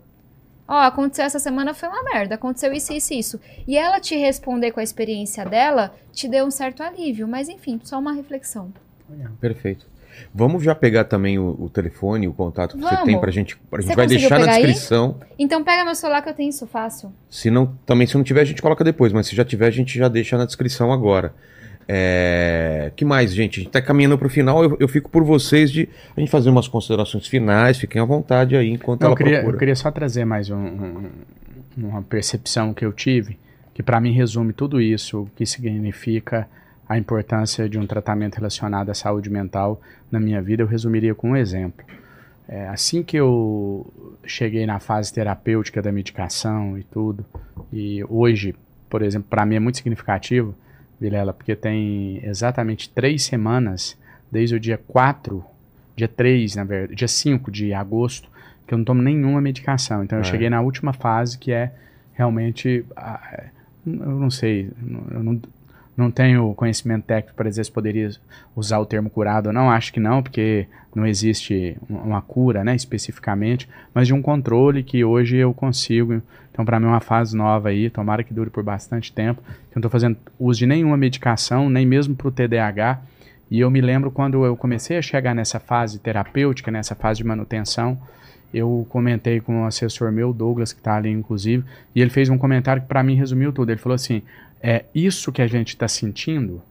Ó, aconteceu essa semana foi uma merda, aconteceu isso, isso, isso". E ela te responder com a experiência dela, te deu um certo alívio, mas enfim, só uma reflexão. Perfeito. Vamos já pegar também o, o telefone, o contato que você Vamos. tem pra gente. A gente Você vai deixar na pegar aí? descrição. Então pega meu celular que eu tenho isso fácil. Se não, também se não tiver, a gente coloca depois, mas se já tiver, a gente já deixa na descrição agora. É... que mais, gente? A gente tá caminhando pro final, eu, eu fico por vocês de a gente fazer umas considerações finais, fiquem à vontade aí enquanto Não, ela eu, queria, procura. eu queria só trazer mais um- um- uma percepção que eu tive, que para mim resume tudo isso, o que significa a importância de um tratamento relacionado à saúde mental na minha vida, eu resumiria com um exemplo. É, assim que eu cheguei na fase terapêutica da medicação e tudo, e hoje, por exemplo, para mim é muito significativo, Vilela, porque tem exatamente três semanas, desde o dia 4, dia 3, na verdade, dia 5 de agosto, que eu não tomo nenhuma medicação. Então eu É. cheguei na última fase que é realmente. ah, Eu não sei, eu não, não tenho conhecimento técnico para dizer se poderia usar o termo curado ou não, acho que não, porque não existe um- uma cura, né, especificamente, mas de um controle que hoje eu consigo. Então, para mim, é uma fase nova aí, tomara que dure por bastante tempo. Eu não estou fazendo uso de nenhuma medicação, nem mesmo para o TDAH. E eu me lembro quando eu comecei a chegar nessa fase terapêutica, nessa fase de manutenção, eu comentei com um assessor meu, Douglas, que está ali inclusive, e ele fez um comentário que para mim resumiu tudo. Ele falou assim: é isso que a gente está sentindo,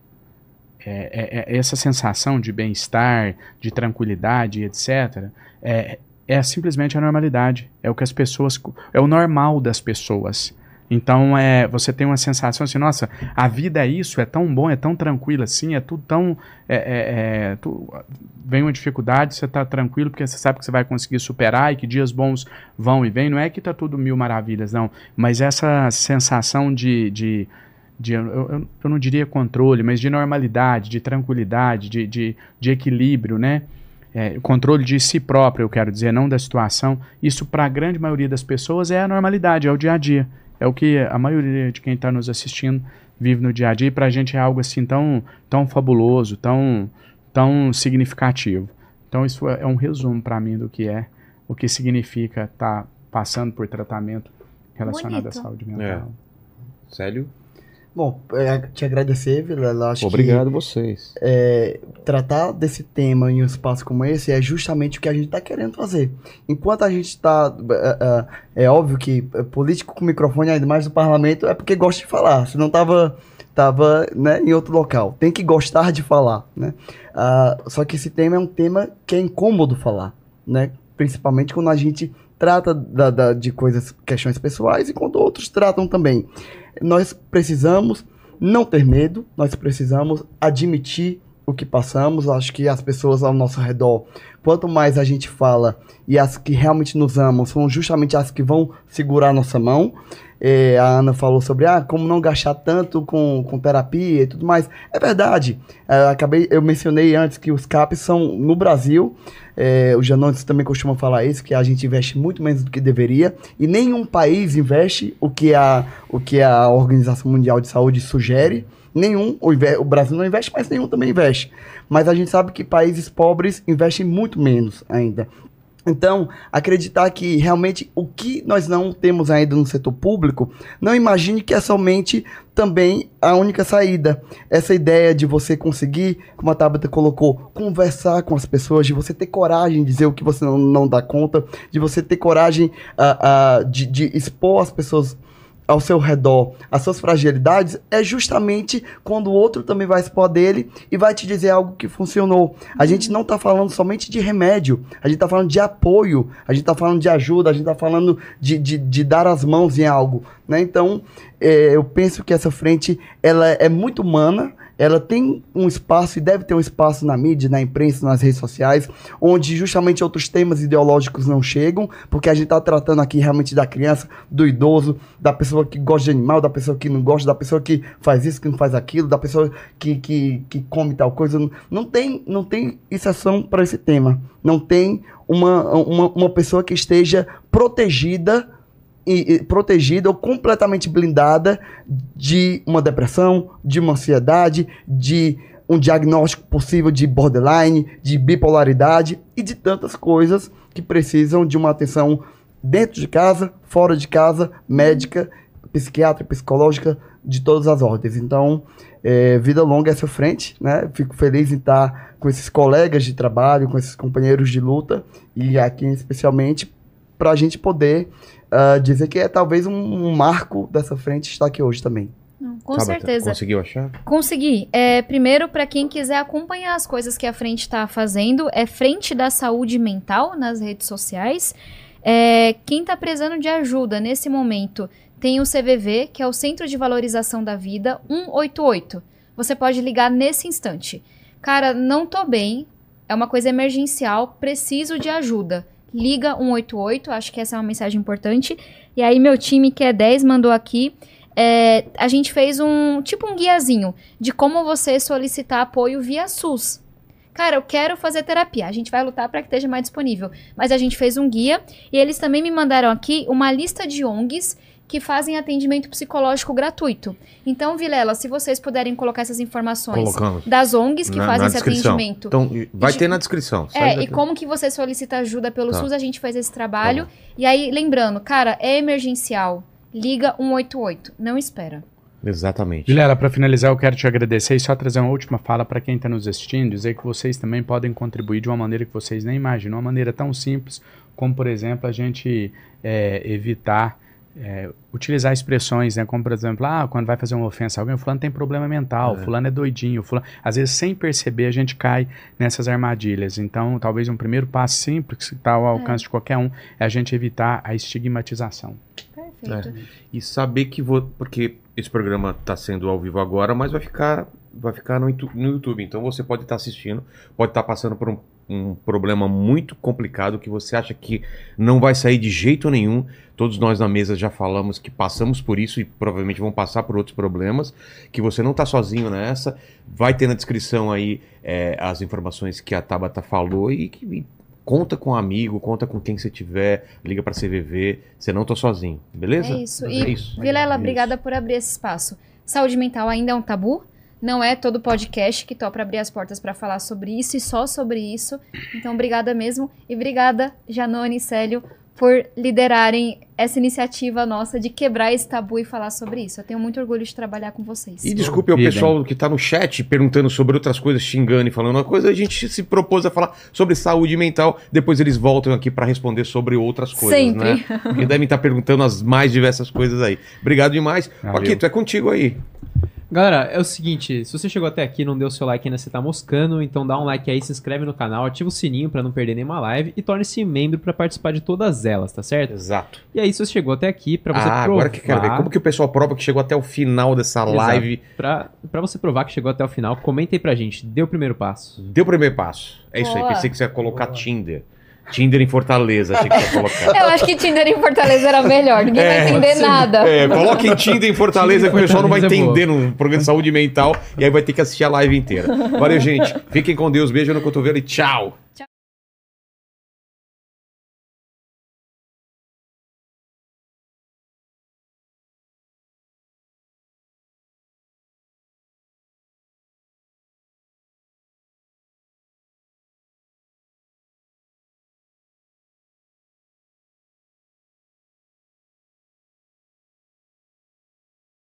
é, é- é essa sensação de bem-estar, de tranquilidade, etc. É, é simplesmente a normalidade. É o que as pessoas, é o normal das pessoas. Então é, você tem uma sensação assim, nossa, a vida é isso, é tão bom, é tão tranquilo assim, é tudo tão, é, é- é, tu- vem uma dificuldade, você está tranquilo porque você sabe que você vai conseguir superar e que dias bons vão e vêm. Não é que está tudo mil maravilhas, não. Mas essa sensação de, de, de eu, eu- não diria controle, mas de normalidade, de tranquilidade, de, de, de equilíbrio, né? É, controle de si próprio, eu quero dizer, não da situação. Isso, para a grande maioria das pessoas, é a normalidade, é o dia a dia. É o que a maioria de quem está nos assistindo vive no dia a dia. E para a gente é algo assim tão, tão fabuloso, tão, tão significativo. Então, isso é é um resumo para mim do que é, o que significa estar passando por tratamento relacionado à Bonito. saúde mental. Célio? Bom, é, te agradecer, Vilela. Acho Obrigado vocês. que é, tratar desse tema em um espaço como esse é justamente o que a gente está querendo fazer. Enquanto a gente está. É, é, é óbvio que político com microfone, ainda mais no parlamento, é porque gosta de falar. Se não tava, tava né, em outro local. Tem que gostar de falar. Né? Ah, só que esse tema é um tema que é incômodo falar. Né? Principalmente quando a gente trata da- da- de coisas, questões pessoais e quando outros tratam também. Nós precisamos não ter medo, nós precisamos admitir o que passamos. Acho que as pessoas ao nosso redor, quanto mais a gente fala e as que realmente nos amam, são justamente as que vão segurar a nossa mão. É, a Ana falou sobre ah, como não gastar tanto com, com terapia e tudo mais. É verdade. É, acabei, eu mencionei antes que os CAPs são no Brasil. É, o Janones também costuma falar isso, que a gente investe muito menos do que deveria. E nenhum país investe o que a, o que a Organização Mundial de Saúde sugere. Nenhum, o, o Brasil não investe, mas nenhum também investe. Mas a gente sabe que países pobres investem muito menos ainda. Então, acreditar que realmente o que nós não temos ainda no setor público, não imagine que é somente também a única saída. Essa ideia de você conseguir, como a Tabata colocou, conversar com as pessoas, de você ter coragem de dizer o que você não, não dá conta, de você ter coragem ah, ah, de, de expor as pessoas ao seu redor as suas fragilidades é justamente quando o outro também vai expor dele e vai te dizer algo que funcionou. A gente não tá falando somente de remédio, a gente tá falando de apoio, a gente tá falando de ajuda, a gente tá falando de, de, de dar as mãos em algo, né? Então, é, eu penso que essa frente, ela é muito humana, ela tem um espaço e deve ter um espaço na mídia, na imprensa, nas redes sociais, onde justamente outros temas ideológicos não chegam, porque a gente está tratando aqui realmente da criança, do idoso, da pessoa que gosta de animal, da pessoa que não gosta, da pessoa que faz isso, que não faz aquilo, da pessoa que, que, que come tal coisa. Não tem, não tem exceção para esse tema. Não tem uma, uma, uma pessoa que esteja protegida protegida ou completamente blindada de uma depressão, de uma ansiedade, de um diagnóstico possível de borderline, de bipolaridade e de tantas coisas que precisam de uma atenção dentro de casa, fora de casa, médica, psiquiatra, psicológica, de todas as ordens. Então, é, vida longa é essa frente, né? Fico feliz em estar com esses colegas de trabalho, com esses companheiros de luta e aqui especialmente para a gente poder uh, dizer que é talvez um, um, marco dessa frente estar aqui hoje também. Não, com Tabata, certeza. Conseguiu achar? Consegui. É, primeiro, para quem quiser acompanhar as coisas que a frente está fazendo, é Frente da Saúde Mental nas redes sociais. É, quem está precisando de ajuda nesse momento tem o CVV, que é o Centro de Valorização da Vida 188. Você pode ligar nesse instante. Cara, não tô bem, é uma coisa emergencial, preciso de ajuda liga 188, acho que essa é uma mensagem importante. E aí meu time, que é 10, mandou aqui. É, a gente fez um tipo um guiazinho de como você solicitar apoio via SUS. Cara, eu quero fazer terapia. A gente vai lutar para que esteja mais disponível. Mas a gente fez um guia e eles também me mandaram aqui uma lista de ONGs que fazem atendimento psicológico gratuito. Então, Vilela, se vocês puderem colocar essas informações Colocamos. das ONGs que Na- fazem na esse descrição. atendimento. Então, vai ter na descrição. É, e como que você solicita ajuda pelo Tá. SUS, a gente faz esse trabalho. Tá e aí, lembrando, cara, é emergencial. Liga 188, não espera. Exatamente. Vilela, para finalizar, eu quero te agradecer e só trazer uma última fala para quem está nos assistindo, dizer que vocês também podem contribuir de uma maneira que vocês nem imaginam, uma maneira tão simples como, por exemplo, a gente é, evitar é, utilizar expressões, né, como por exemplo, ah, quando vai fazer uma ofensa a alguém, o fulano tem problema mental, É. fulano é doidinho, fulano... às vezes sem perceber a gente cai nessas armadilhas. Então, talvez um primeiro passo simples que está ao alcance de qualquer um é a gente evitar a estigmatização. Perfeito. E saber que vou. Porque esse programa está sendo ao vivo agora, mas vai ficar, vai ficar no, YouTube. Então você pode estar assistindo, pode estar passando por um, um problema muito complicado que você acha que não vai sair de jeito nenhum. Todos nós na mesa já falamos que passamos por isso e provavelmente vão passar por outros problemas. Que você não está sozinho nessa. Vai ter na descrição aí é, as informações que a Tabata falou e que. e Conta com um amigo, conta com quem você tiver, liga para CVV, você não tá sozinho, beleza? É isso. É E, isso. Vilela, Isso. obrigada por abrir esse espaço. Saúde mental ainda é um tabu. Não é todo podcast que topa abrir as portas para falar sobre isso e só sobre isso. Então, obrigada mesmo. E obrigada, Janone e Célio, por liderarem essa iniciativa nossa de quebrar esse tabu e falar sobre isso. Eu tenho muito orgulho de trabalhar com vocês. E desculpe ao Idem. pessoal que tá no chat perguntando sobre outras coisas, xingando e falando uma coisa, a gente se propôs a falar sobre saúde mental, depois eles voltam aqui para responder sobre outras coisas, Sempre. né? Porque devem estar perguntando as mais diversas coisas aí. Obrigado demais. Valeu. Paquito, é contigo aí. Galera, é o seguinte, se você chegou até aqui e não deu seu like ainda, você tá moscando, então dá um like aí, se inscreve no canal, ativa o sininho pra não perder nenhuma live e torne-se membro pra participar de todas elas, tá certo? Exato. E aí, se você chegou até aqui, pra você ah, provar... agora que eu quero ver. Como que o pessoal prova que chegou até o final dessa Exato. live? Pra, pra você provar que chegou até o final, comenta aí pra gente, dê o primeiro passo. Deu o primeiro passo. É isso aí. Boa. Pensei que você ia colocar Tinder. Tinder em Fortaleza, achei que você ia colocar. Eu acho que Tinder em Fortaleza era melhor, ninguém vai entender nada. É, coloquem Tinder em Fortaleza que o pessoal não vai é entender no programa de saúde mental e aí vai ter que assistir a live inteira. Valeu, gente. Fiquem com Deus. Beijo no cotovelo e tchau.